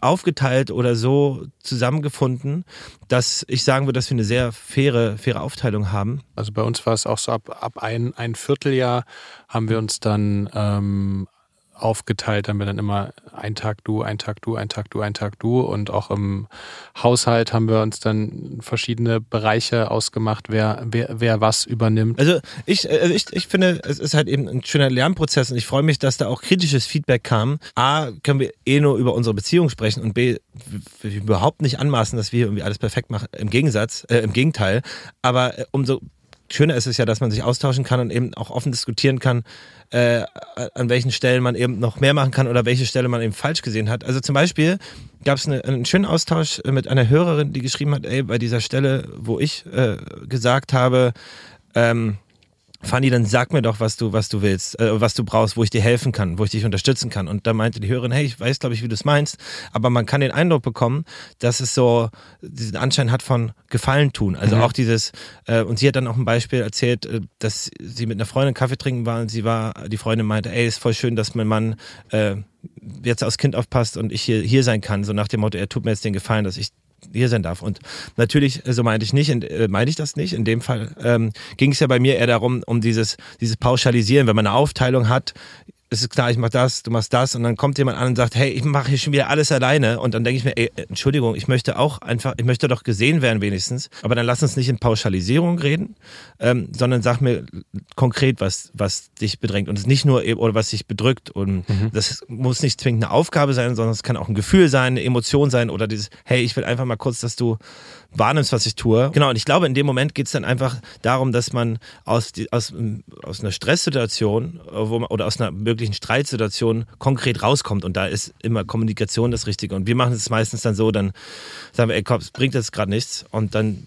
[SPEAKER 2] aufgeteilt oder so zusammengefunden, dass ich sagen würde, dass wir eine sehr faire, faire Aufteilung haben.
[SPEAKER 1] Also bei uns war es auch so, ab, ab ein, ein Vierteljahr haben wir uns dann ähm, aufgeteilt, haben wir dann immer ein Tag du, ein Tag du, ein Tag du, ein Tag du und auch im Haushalt haben wir uns dann verschiedene Bereiche ausgemacht, wer, wer, wer was übernimmt.
[SPEAKER 2] Also ich, also ich, ich finde, es ist halt eben ein schöner Lernprozess und ich freue mich, dass da auch kritisches Feedback kam. A, können wir eh nur über unsere Beziehung sprechen und B, überhaupt nicht anmaßen, dass wir irgendwie alles perfekt machen. Im Gegensatz, äh, im Gegenteil. Aber äh, umso schöner ist es ja, dass man sich austauschen kann und eben auch offen diskutieren kann, äh, an welchen Stellen man eben noch mehr machen kann oder welche Stelle man eben falsch gesehen hat. Also zum Beispiel gab es eine, einen schönen Austausch mit einer Hörerin, die geschrieben hat, ey, bei dieser Stelle, wo ich äh, gesagt habe, ähm, Fanny, dann sag mir doch, was du, was du willst, äh, was du brauchst, wo ich dir helfen kann, wo ich dich unterstützen kann. Und da meinte die Hörerin, hey, ich weiß, glaube ich, wie du es meinst, aber man kann den Eindruck bekommen, dass es so diesen Anschein hat von Gefallen tun. Also mhm. auch dieses, äh, und sie hat dann auch ein Beispiel erzählt, äh, dass sie mit einer Freundin Kaffee trinken war und sie war, die Freundin meinte, ey, ist voll schön, dass mein Mann äh, jetzt aufs Kind aufpasst und ich hier, hier sein kann. So nach dem Motto, er tut mir jetzt den Gefallen, dass ich hier sein darf. Und natürlich, so meinte ich nicht, äh, meinte ich das nicht. In dem Fall ähm, ging es ja bei mir eher darum, um dieses, dieses Pauschalisieren. Wenn man eine Aufteilung hat, es ist klar, ich mach das, du machst das. Und dann kommt jemand an und sagt, hey, ich mache hier schon wieder alles alleine. Und dann denke ich mir, ey, Entschuldigung, ich möchte auch einfach, ich möchte doch gesehen werden wenigstens, aber dann lass uns nicht in Pauschalisierung reden, ähm, sondern sag mir konkret, was, was dich bedrängt. Und es nicht nur eben, oder was dich bedrückt. Und mhm. das muss nicht zwingend eine Aufgabe sein, sondern es kann auch ein Gefühl sein, eine Emotion sein oder dieses, hey, ich will einfach mal kurz, dass du wahrnimmst, was ich tue. Genau, und ich glaube, in dem Moment geht es dann einfach darum, dass man aus, die, aus, aus einer Stresssituation äh, man, oder aus einer möglichen Streitsituation konkret rauskommt. Und da ist immer Kommunikation das Richtige. Und wir machen es meistens dann so, dann sagen wir, ey, komm, es bringt jetzt gerade nichts. Und dann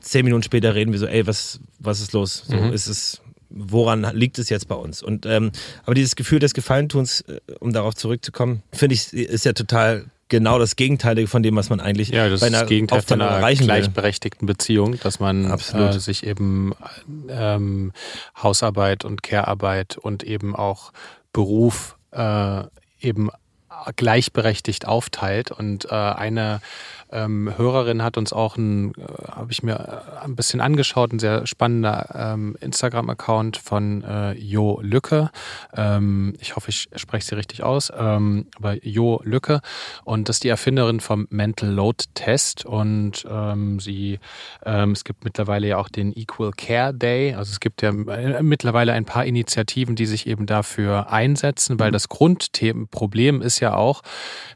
[SPEAKER 2] zehn Minuten später reden wir so, ey, was, was ist los? So mhm. ist es woran liegt es jetzt bei uns? Und ähm, aber dieses Gefühl des Gefallentuns, äh, um darauf zurückzukommen, finde ich, ist ja total genau das Gegenteilige von dem, was man eigentlich
[SPEAKER 1] ja, das bei einer, Gegenteil von einer gleichberechtigten will. Beziehung, dass man äh, sich eben ähm, Hausarbeit und Care-Arbeit und eben auch Beruf äh, eben gleichberechtigt aufteilt. Und äh, eine ähm, Hörerin hat uns auch ein, äh, habe ich mir äh, ein bisschen angeschaut, ein sehr spannender ähm, Instagram-Account von äh, Jo Lücke. Ähm, ich hoffe, ich spreche sie richtig aus, ähm, aber Jo Lücke. Und das ist die Erfinderin vom Mental Load Test. Und ähm, sie, ähm, es gibt mittlerweile ja auch den Equal Care Day. Also es gibt ja äh, mittlerweile ein paar Initiativen, die sich eben dafür einsetzen, weil mhm. das Grundthemenproblem ist ja auch,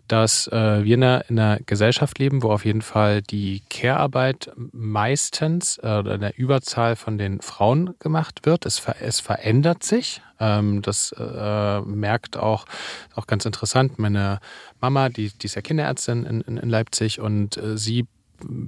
[SPEAKER 1] dass äh, wir in einer, in einer Gesellschaft leben, wo auf jeden Fall die Care-Arbeit meistens äh, in der Überzahl von den Frauen gemacht wird. Es, ver es verändert sich. Ähm, das äh, merkt auch, auch ganz interessant, meine Mama, die, die ist ja Kinderärztin in, in, in Leipzig und äh, sie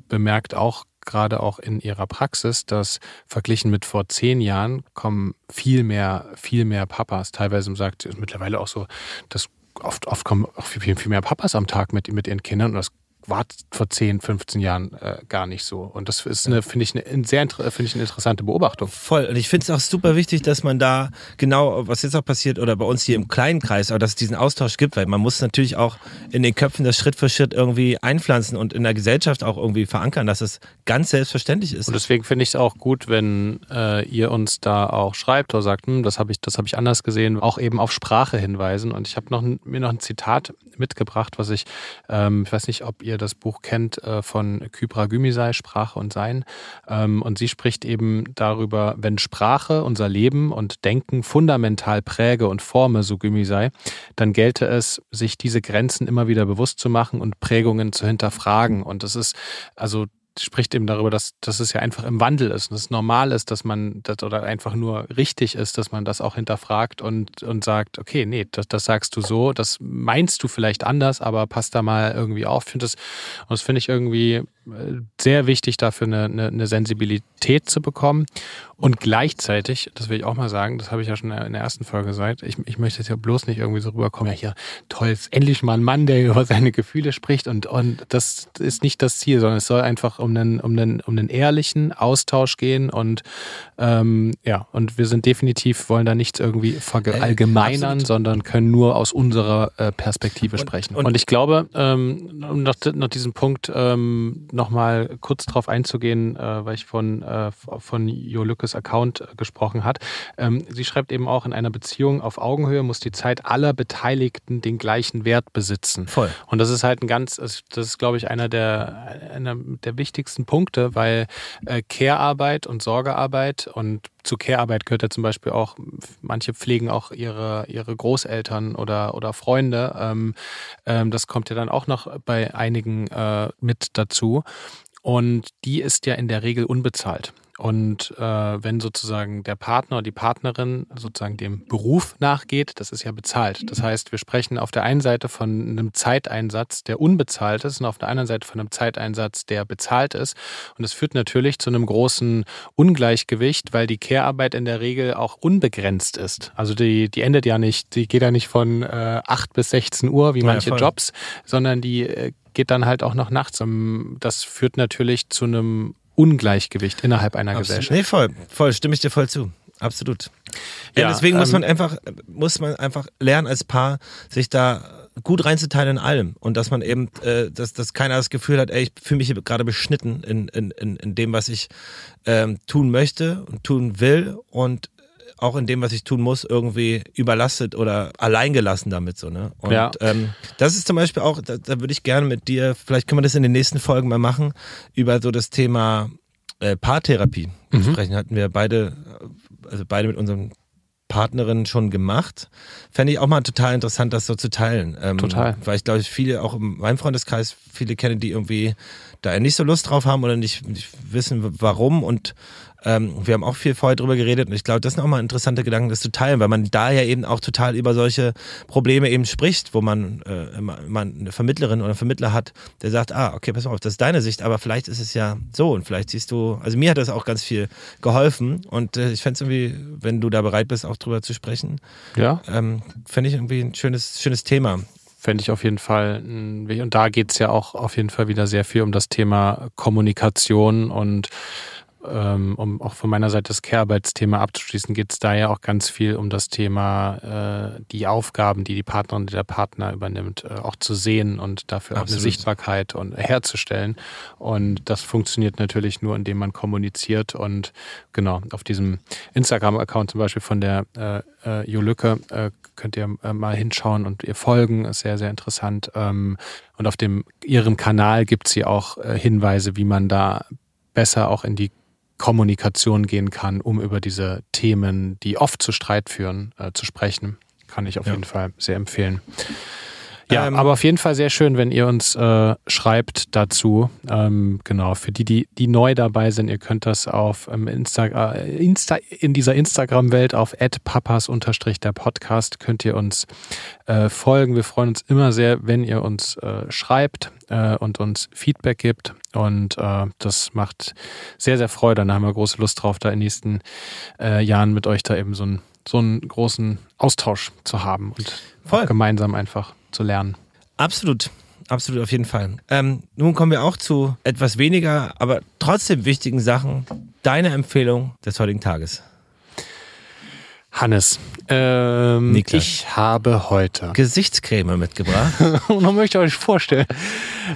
[SPEAKER 1] bemerkt auch gerade auch in ihrer Praxis, dass verglichen mit vor zehn Jahren kommen viel mehr, viel mehr Papas. Teilweise sagt sie mittlerweile auch so, dass oft, oft kommen auch viel, viel mehr Papas am Tag mit, mit ihren Kindern und das war vor 10, 15 Jahren äh, gar nicht so. Und das ist eine, finde ich, eine sehr finde ich eine interessante Beobachtung.
[SPEAKER 2] Voll. Und ich finde es auch super wichtig, dass man da genau, was jetzt auch passiert, oder bei uns hier im kleinen Kreis, aber dass es diesen Austausch gibt, weil man muss natürlich auch in den Köpfen das Schritt für Schritt irgendwie einpflanzen und in der Gesellschaft auch irgendwie verankern, dass es ganz selbstverständlich ist.
[SPEAKER 1] Und deswegen finde ich es auch gut, wenn äh, ihr uns da auch schreibt oder sagt, hm, das habe ich, das habe ich anders gesehen, auch eben auf Sprache hinweisen. Und ich habe noch mir noch ein Zitat mitgebracht, was ich, ähm, ich weiß nicht, ob ihr das Buch kennt, äh, von Kybra Gümisei, Sprache und Sein. Ähm, und sie spricht eben darüber, wenn Sprache unser Leben und Denken fundamental präge und forme, so Gümisei, dann gelte es, sich diese Grenzen immer wieder bewusst zu machen und Prägungen zu hinterfragen. Und das ist, also spricht eben darüber, dass, dass es ja einfach im Wandel ist und es normal ist, dass man das oder einfach nur richtig ist, dass man das auch hinterfragt und, und sagt, okay, nee, das, das sagst du so, das meinst du vielleicht anders, aber passt da mal irgendwie auf. Ich finde das, und das finde ich irgendwie sehr wichtig, dafür eine, eine, eine Sensibilität zu bekommen. Und gleichzeitig, das will ich auch mal sagen, das habe ich ja schon in der ersten Folge gesagt, ich, ich möchte jetzt ja bloß nicht irgendwie so rüberkommen, ja hier, toll, ist endlich mal ein Mann, der über seine Gefühle spricht und, und das ist nicht das Ziel, sondern es soll einfach um einen, um einen, um einen ehrlichen Austausch gehen und ähm, ja, und wir sind definitiv, wollen da nichts irgendwie verallgemeinern, äh, sondern können nur aus unserer äh, Perspektive und, sprechen. Und, und, ich glaube, ähm, um nach, nach diesem Punkt ähm, nochmal kurz drauf einzugehen, äh, weil ich von, äh, von Jo Lücke Markes Account äh, gesprochen hat. Ähm, sie schreibt eben auch, in einer Beziehung auf Augenhöhe muss die Zeit aller Beteiligten den gleichen Wert besitzen.
[SPEAKER 2] Voll.
[SPEAKER 1] Und das ist halt ein ganz, das ist, glaube ich, einer der, einer der wichtigsten Punkte, weil äh, Care-Arbeit und Sorgearbeit und zu Care-Arbeit gehört ja zum Beispiel auch, manche pflegen auch ihre, ihre Großeltern oder, oder Freunde. Ähm, ähm, das kommt ja dann auch noch bei einigen äh, mit dazu. Und die ist ja in der Regel unbezahlt. Und äh, wenn sozusagen der Partner oder die Partnerin sozusagen dem Beruf nachgeht, das ist ja bezahlt. Das heißt, wir sprechen auf der einen Seite von einem Zeiteinsatz, der unbezahlt ist, und auf der anderen Seite von einem Zeiteinsatz, der bezahlt ist. Und das führt natürlich zu einem großen Ungleichgewicht, weil die Care-Arbeit in der Regel auch unbegrenzt ist. Also die, die endet ja nicht, die geht ja nicht von äh, 8 bis 16 Uhr wie manche ja, Jobs, sondern die äh, geht dann halt auch noch nachts. Das führt natürlich zu einem Ungleichgewicht innerhalb einer
[SPEAKER 2] Absolut.
[SPEAKER 1] Gesellschaft.
[SPEAKER 2] Nee, voll, voll, stimme ich dir voll zu. Absolut. Ja, ja deswegen ähm, muss man einfach, muss man einfach lernen als Paar, sich da gut reinzuteilen in allem und dass man eben, äh, dass, dass keiner das Gefühl hat, ey, ich fühle mich gerade beschnitten in, in, in, in dem, was ich ähm, tun möchte und tun will und auch in dem, was ich tun muss, irgendwie überlastet oder alleingelassen damit so, ne? Und ja. ähm, das ist zum Beispiel auch, da, da würde ich gerne mit dir, vielleicht können wir das in den nächsten Folgen mal machen, über so das Thema äh, Paartherapie mhm. sprechen. Hatten wir beide, also beide mit unseren Partnerinnen schon gemacht. Fände ich auch mal total interessant, das so zu teilen.
[SPEAKER 1] Ähm, total.
[SPEAKER 2] Weil ich glaube, ich viele, auch in meinem Freundeskreis, viele kenne, die irgendwie da nicht so Lust drauf haben oder nicht, nicht wissen, warum und ähm, wir haben auch viel vorher drüber geredet und ich glaube, das sind auch mal interessante Gedanken, das zu teilen, weil man da ja eben auch total über solche Probleme eben spricht, wo man, äh, man eine Vermittlerin oder einen Vermittler hat, der sagt, ah, okay, pass auf, das ist deine Sicht, aber vielleicht ist es ja so und vielleicht siehst du, also mir hat das auch ganz viel geholfen und äh, ich fände es irgendwie, wenn du da bereit bist, auch drüber zu sprechen,
[SPEAKER 1] ja.
[SPEAKER 2] ähm, fände ich irgendwie ein schönes, schönes Thema
[SPEAKER 1] fände ich auf jeden Fall Und da geht es ja auch auf jeden Fall wieder sehr viel um das Thema Kommunikation und um auch von meiner Seite das Care-Arbeitsthema abzuschließen, geht es da ja auch ganz viel um das Thema, äh, die Aufgaben, die die Partnerin, der Partner übernimmt, äh, auch zu sehen und dafür Absolut. auch eine Sichtbarkeit und herzustellen. Und das funktioniert natürlich nur, indem man kommuniziert und genau auf diesem Instagram-Account zum Beispiel von der äh, äh, Jo Lücke äh, könnt ihr äh, mal hinschauen und ihr folgen, ist sehr, sehr interessant. Ähm, und auf dem ihrem Kanal gibt sie auch äh, Hinweise, wie man da besser auch in die Kommunikation gehen kann, um über diese Themen, die oft zu Streit führen, äh, zu sprechen. Kann ich auf ja. jeden Fall sehr empfehlen. Ja, ähm, aber auf jeden Fall sehr schön, wenn ihr uns äh, schreibt dazu. Ähm, genau, für die, die, die neu dabei sind, ihr könnt das auf ähm, Insta, äh, Insta, in dieser Instagram-Welt auf papas der Podcast könnt ihr uns äh, folgen. Wir freuen uns immer sehr, wenn ihr uns äh, schreibt äh, und uns Feedback gibt. Und äh, das macht sehr, sehr Freude. Da haben wir große Lust drauf, da in den nächsten Jahren mit euch da eben so, ein, so einen großen Austausch zu haben und gemeinsam einfach zu lernen.
[SPEAKER 2] Absolut. Absolut, auf jeden Fall. Ähm, nun kommen wir auch zu etwas weniger, aber trotzdem wichtigen Sachen. Deine Empfehlung des heutigen Tages.
[SPEAKER 1] Hannes, ähm, ich habe heute
[SPEAKER 2] Gesichtscreme mitgebracht.
[SPEAKER 1] Und dann möchte ich euch vorstellen.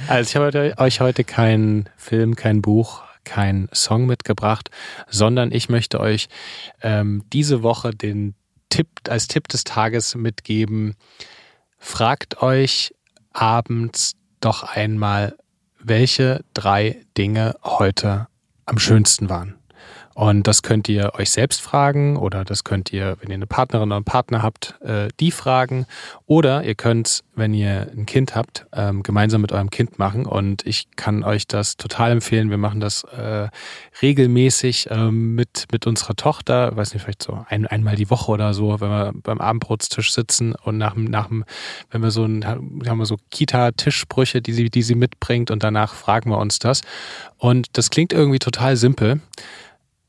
[SPEAKER 1] Also ich habe euch heute keinen Film, kein Buch, kein Song mitgebracht, sondern ich möchte euch ähm, diese Woche den Tipp als Tipp des Tages mitgeben Fragt euch abends doch einmal, welche drei Dinge heute am schönsten waren. Und das könnt ihr euch selbst fragen oder das könnt ihr, wenn ihr eine Partnerin oder einen Partner habt, äh, die fragen. Oder ihr könnt, wenn ihr ein Kind habt, ähm, gemeinsam mit eurem Kind machen. Und ich kann euch das total empfehlen. Wir machen das äh, regelmäßig ähm, mit, mit unserer Tochter, weiß nicht, vielleicht so ein, einmal die Woche oder so, wenn wir beim Abendbrotstisch sitzen und nach, nach dem, wenn wir so ein, haben wir so Kita-Tischsprüche, die sie, die sie mitbringt und danach fragen wir uns das. Und das klingt irgendwie total simpel,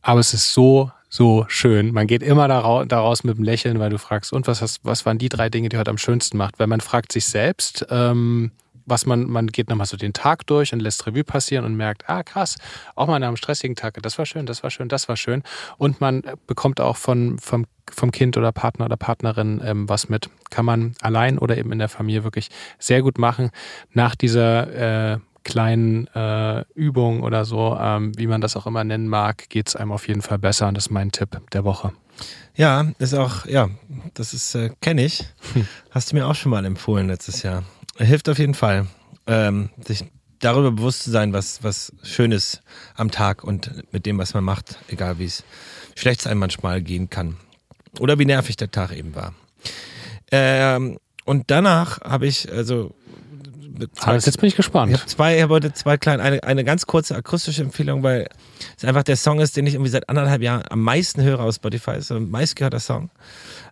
[SPEAKER 1] aber es ist so, so schön. Man geht immer daraus mit einem Lächeln, weil du fragst, und was, hast, was waren die drei Dinge, die heute am schönsten macht? Weil man fragt sich selbst, ähm, was man, man geht nochmal so den Tag durch und lässt Revue passieren und merkt, ah krass, auch mal nach einem stressigen Tag, das war schön, das war schön, das war schön. Und man bekommt auch von, vom, vom Kind oder Partner oder Partnerin ähm, was mit. Kann man allein oder eben in der Familie wirklich sehr gut machen. Nach dieser äh, kleinen äh, Übung oder so, ähm, wie man das auch immer nennen mag, geht es einem auf jeden Fall besser. Und das ist mein Tipp der Woche.
[SPEAKER 2] Ja, ist auch, ja, das ist, äh, kenne ich. Hm. Hast du mir auch schon mal empfohlen letztes Jahr. Hilft auf jeden Fall, ähm, sich darüber bewusst zu sein, was, was schön ist am Tag und mit dem, was man macht, egal wie es schlecht einem manchmal gehen kann. Oder wie nervig der Tag eben war. Ähm, und danach habe ich, also
[SPEAKER 1] Zwei, jetzt bin ich gespannt.
[SPEAKER 2] Ich habe zwei, ich habe heute zwei kleine, eine, eine ganz kurze akustische Empfehlung, weil es einfach der Song ist, den ich irgendwie seit anderthalb Jahren am meisten höre aus Spotify. Ist ein meistgehörter Song.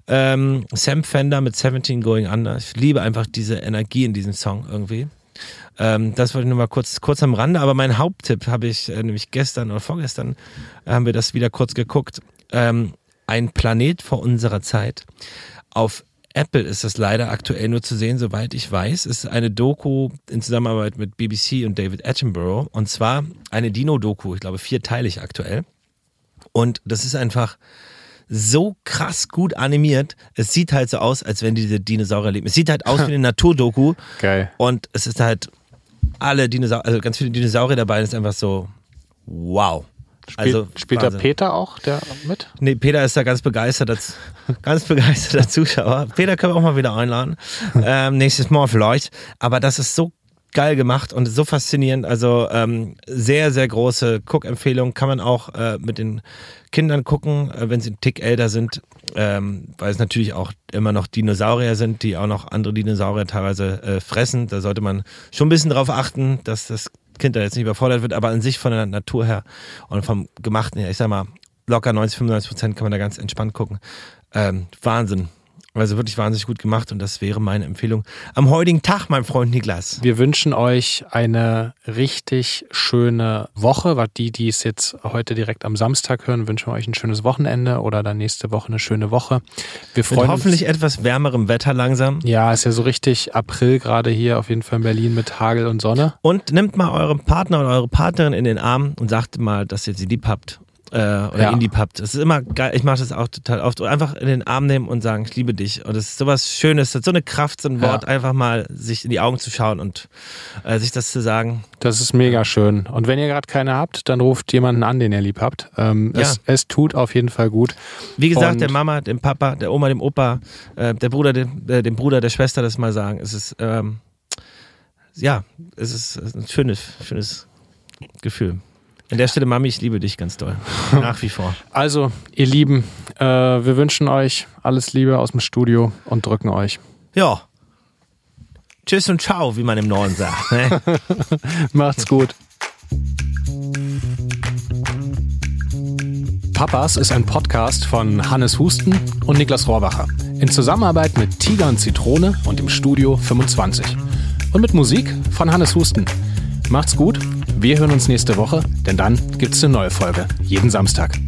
[SPEAKER 2] Ähm, Sam Fender mit 17 Going Under. Ich liebe einfach diese Energie in diesem Song irgendwie. Ähm, das wollte ich nur mal kurz, kurz am Rande, aber mein Haupttipp habe ich äh, nämlich gestern oder vorgestern äh, haben wir das wieder kurz geguckt. Ähm, ein Planet vor unserer Zeit. Auf Apple ist das leider aktuell nur zu sehen, soweit ich weiß. Es ist eine Doku in Zusammenarbeit mit BBC und David Attenborough. Und zwar eine Dino-Doku, ich glaube vierteilig aktuell. Und das ist einfach so krass gut animiert. Es sieht halt so aus, als wenn diese Dinosaurier leben. Es sieht halt aus wie eine Naturdoku.
[SPEAKER 1] Geil.
[SPEAKER 2] Und es ist halt alle Dinosaurier, also ganz viele Dinosaurier dabei. Das ist einfach so, wow.
[SPEAKER 1] Spiel, also, spielt da Peter auch der mit?
[SPEAKER 2] Nee, Peter ist da ganz begeisterter, ganz begeisterter Zuschauer. Peter können wir auch mal wieder einladen. Ähm, nächstes Mal vielleicht. Aber das ist so geil gemacht und so faszinierend. Also ähm, sehr, sehr große Cook-Empfehlung. Kann man auch äh, mit den Kindern gucken, äh, wenn sie einen Tick älter sind, ähm, weil es natürlich auch immer noch Dinosaurier sind, die auch noch andere Dinosaurier teilweise äh, fressen. Da sollte man schon ein bisschen drauf achten, dass das Kind da jetzt nicht überfordert wird, aber an sich von der Natur her und vom Gemachten her, ich sag mal, locker 90, 95 Prozent kann man da ganz entspannt gucken. Ähm, Wahnsinn. Also wirklich wahnsinnig gut gemacht und das wäre meine Empfehlung am heutigen Tag, mein Freund Niklas.
[SPEAKER 1] Wir wünschen euch eine richtig schöne Woche. Die, die es jetzt heute direkt am Samstag hören, wünschen euch ein schönes Wochenende oder dann nächste Woche eine schöne Woche.
[SPEAKER 2] Wir freuen mit hoffentlich uns. etwas wärmerem Wetter langsam.
[SPEAKER 1] Ja, ist ja so richtig April gerade hier auf jeden Fall in Berlin mit Hagel und Sonne.
[SPEAKER 2] Und nimmt mal euren Partner oder eure Partnerin in den Arm und sagt mal, dass ihr sie lieb habt äh, oder ja. Indie-Pub. Das ist immer geil. Ich mache das auch total oft. Einfach in den Arm nehmen und sagen, ich liebe dich. Und das ist sowas Schönes, das ist so eine Kraft, so ein Wort, ja. einfach mal sich in die Augen zu schauen und äh, sich das zu sagen.
[SPEAKER 1] Das ist mega schön. Und wenn ihr gerade keine habt, dann ruft jemanden an, den ihr lieb habt. Ähm, ja. es, es, tut auf jeden Fall gut.
[SPEAKER 2] Wie gesagt, und der Mama, dem Papa, der Oma, dem Opa, äh, der Bruder, dem, äh, dem Bruder, der Schwester das mal sagen. Es ist, ähm, ja, es ist ein schönes, schönes Gefühl. An der Stelle, Mami, ich liebe dich ganz doll. Nach wie vor.
[SPEAKER 1] Also, ihr Lieben, äh, wir wünschen euch alles Liebe aus dem Studio und drücken euch.
[SPEAKER 2] Ja. Tschüss und ciao, wie man im Norden sagt. Ne?
[SPEAKER 1] Macht's gut. Papas ist ein Podcast von Hannes Husten und Niklas Rohrwacher. In Zusammenarbeit mit Tiger und Zitrone und im Studio 25. Und mit Musik von Hannes Husten. Macht's gut wir hören uns nächste Woche, denn dann gibt es eine neue Folge. Jeden Samstag.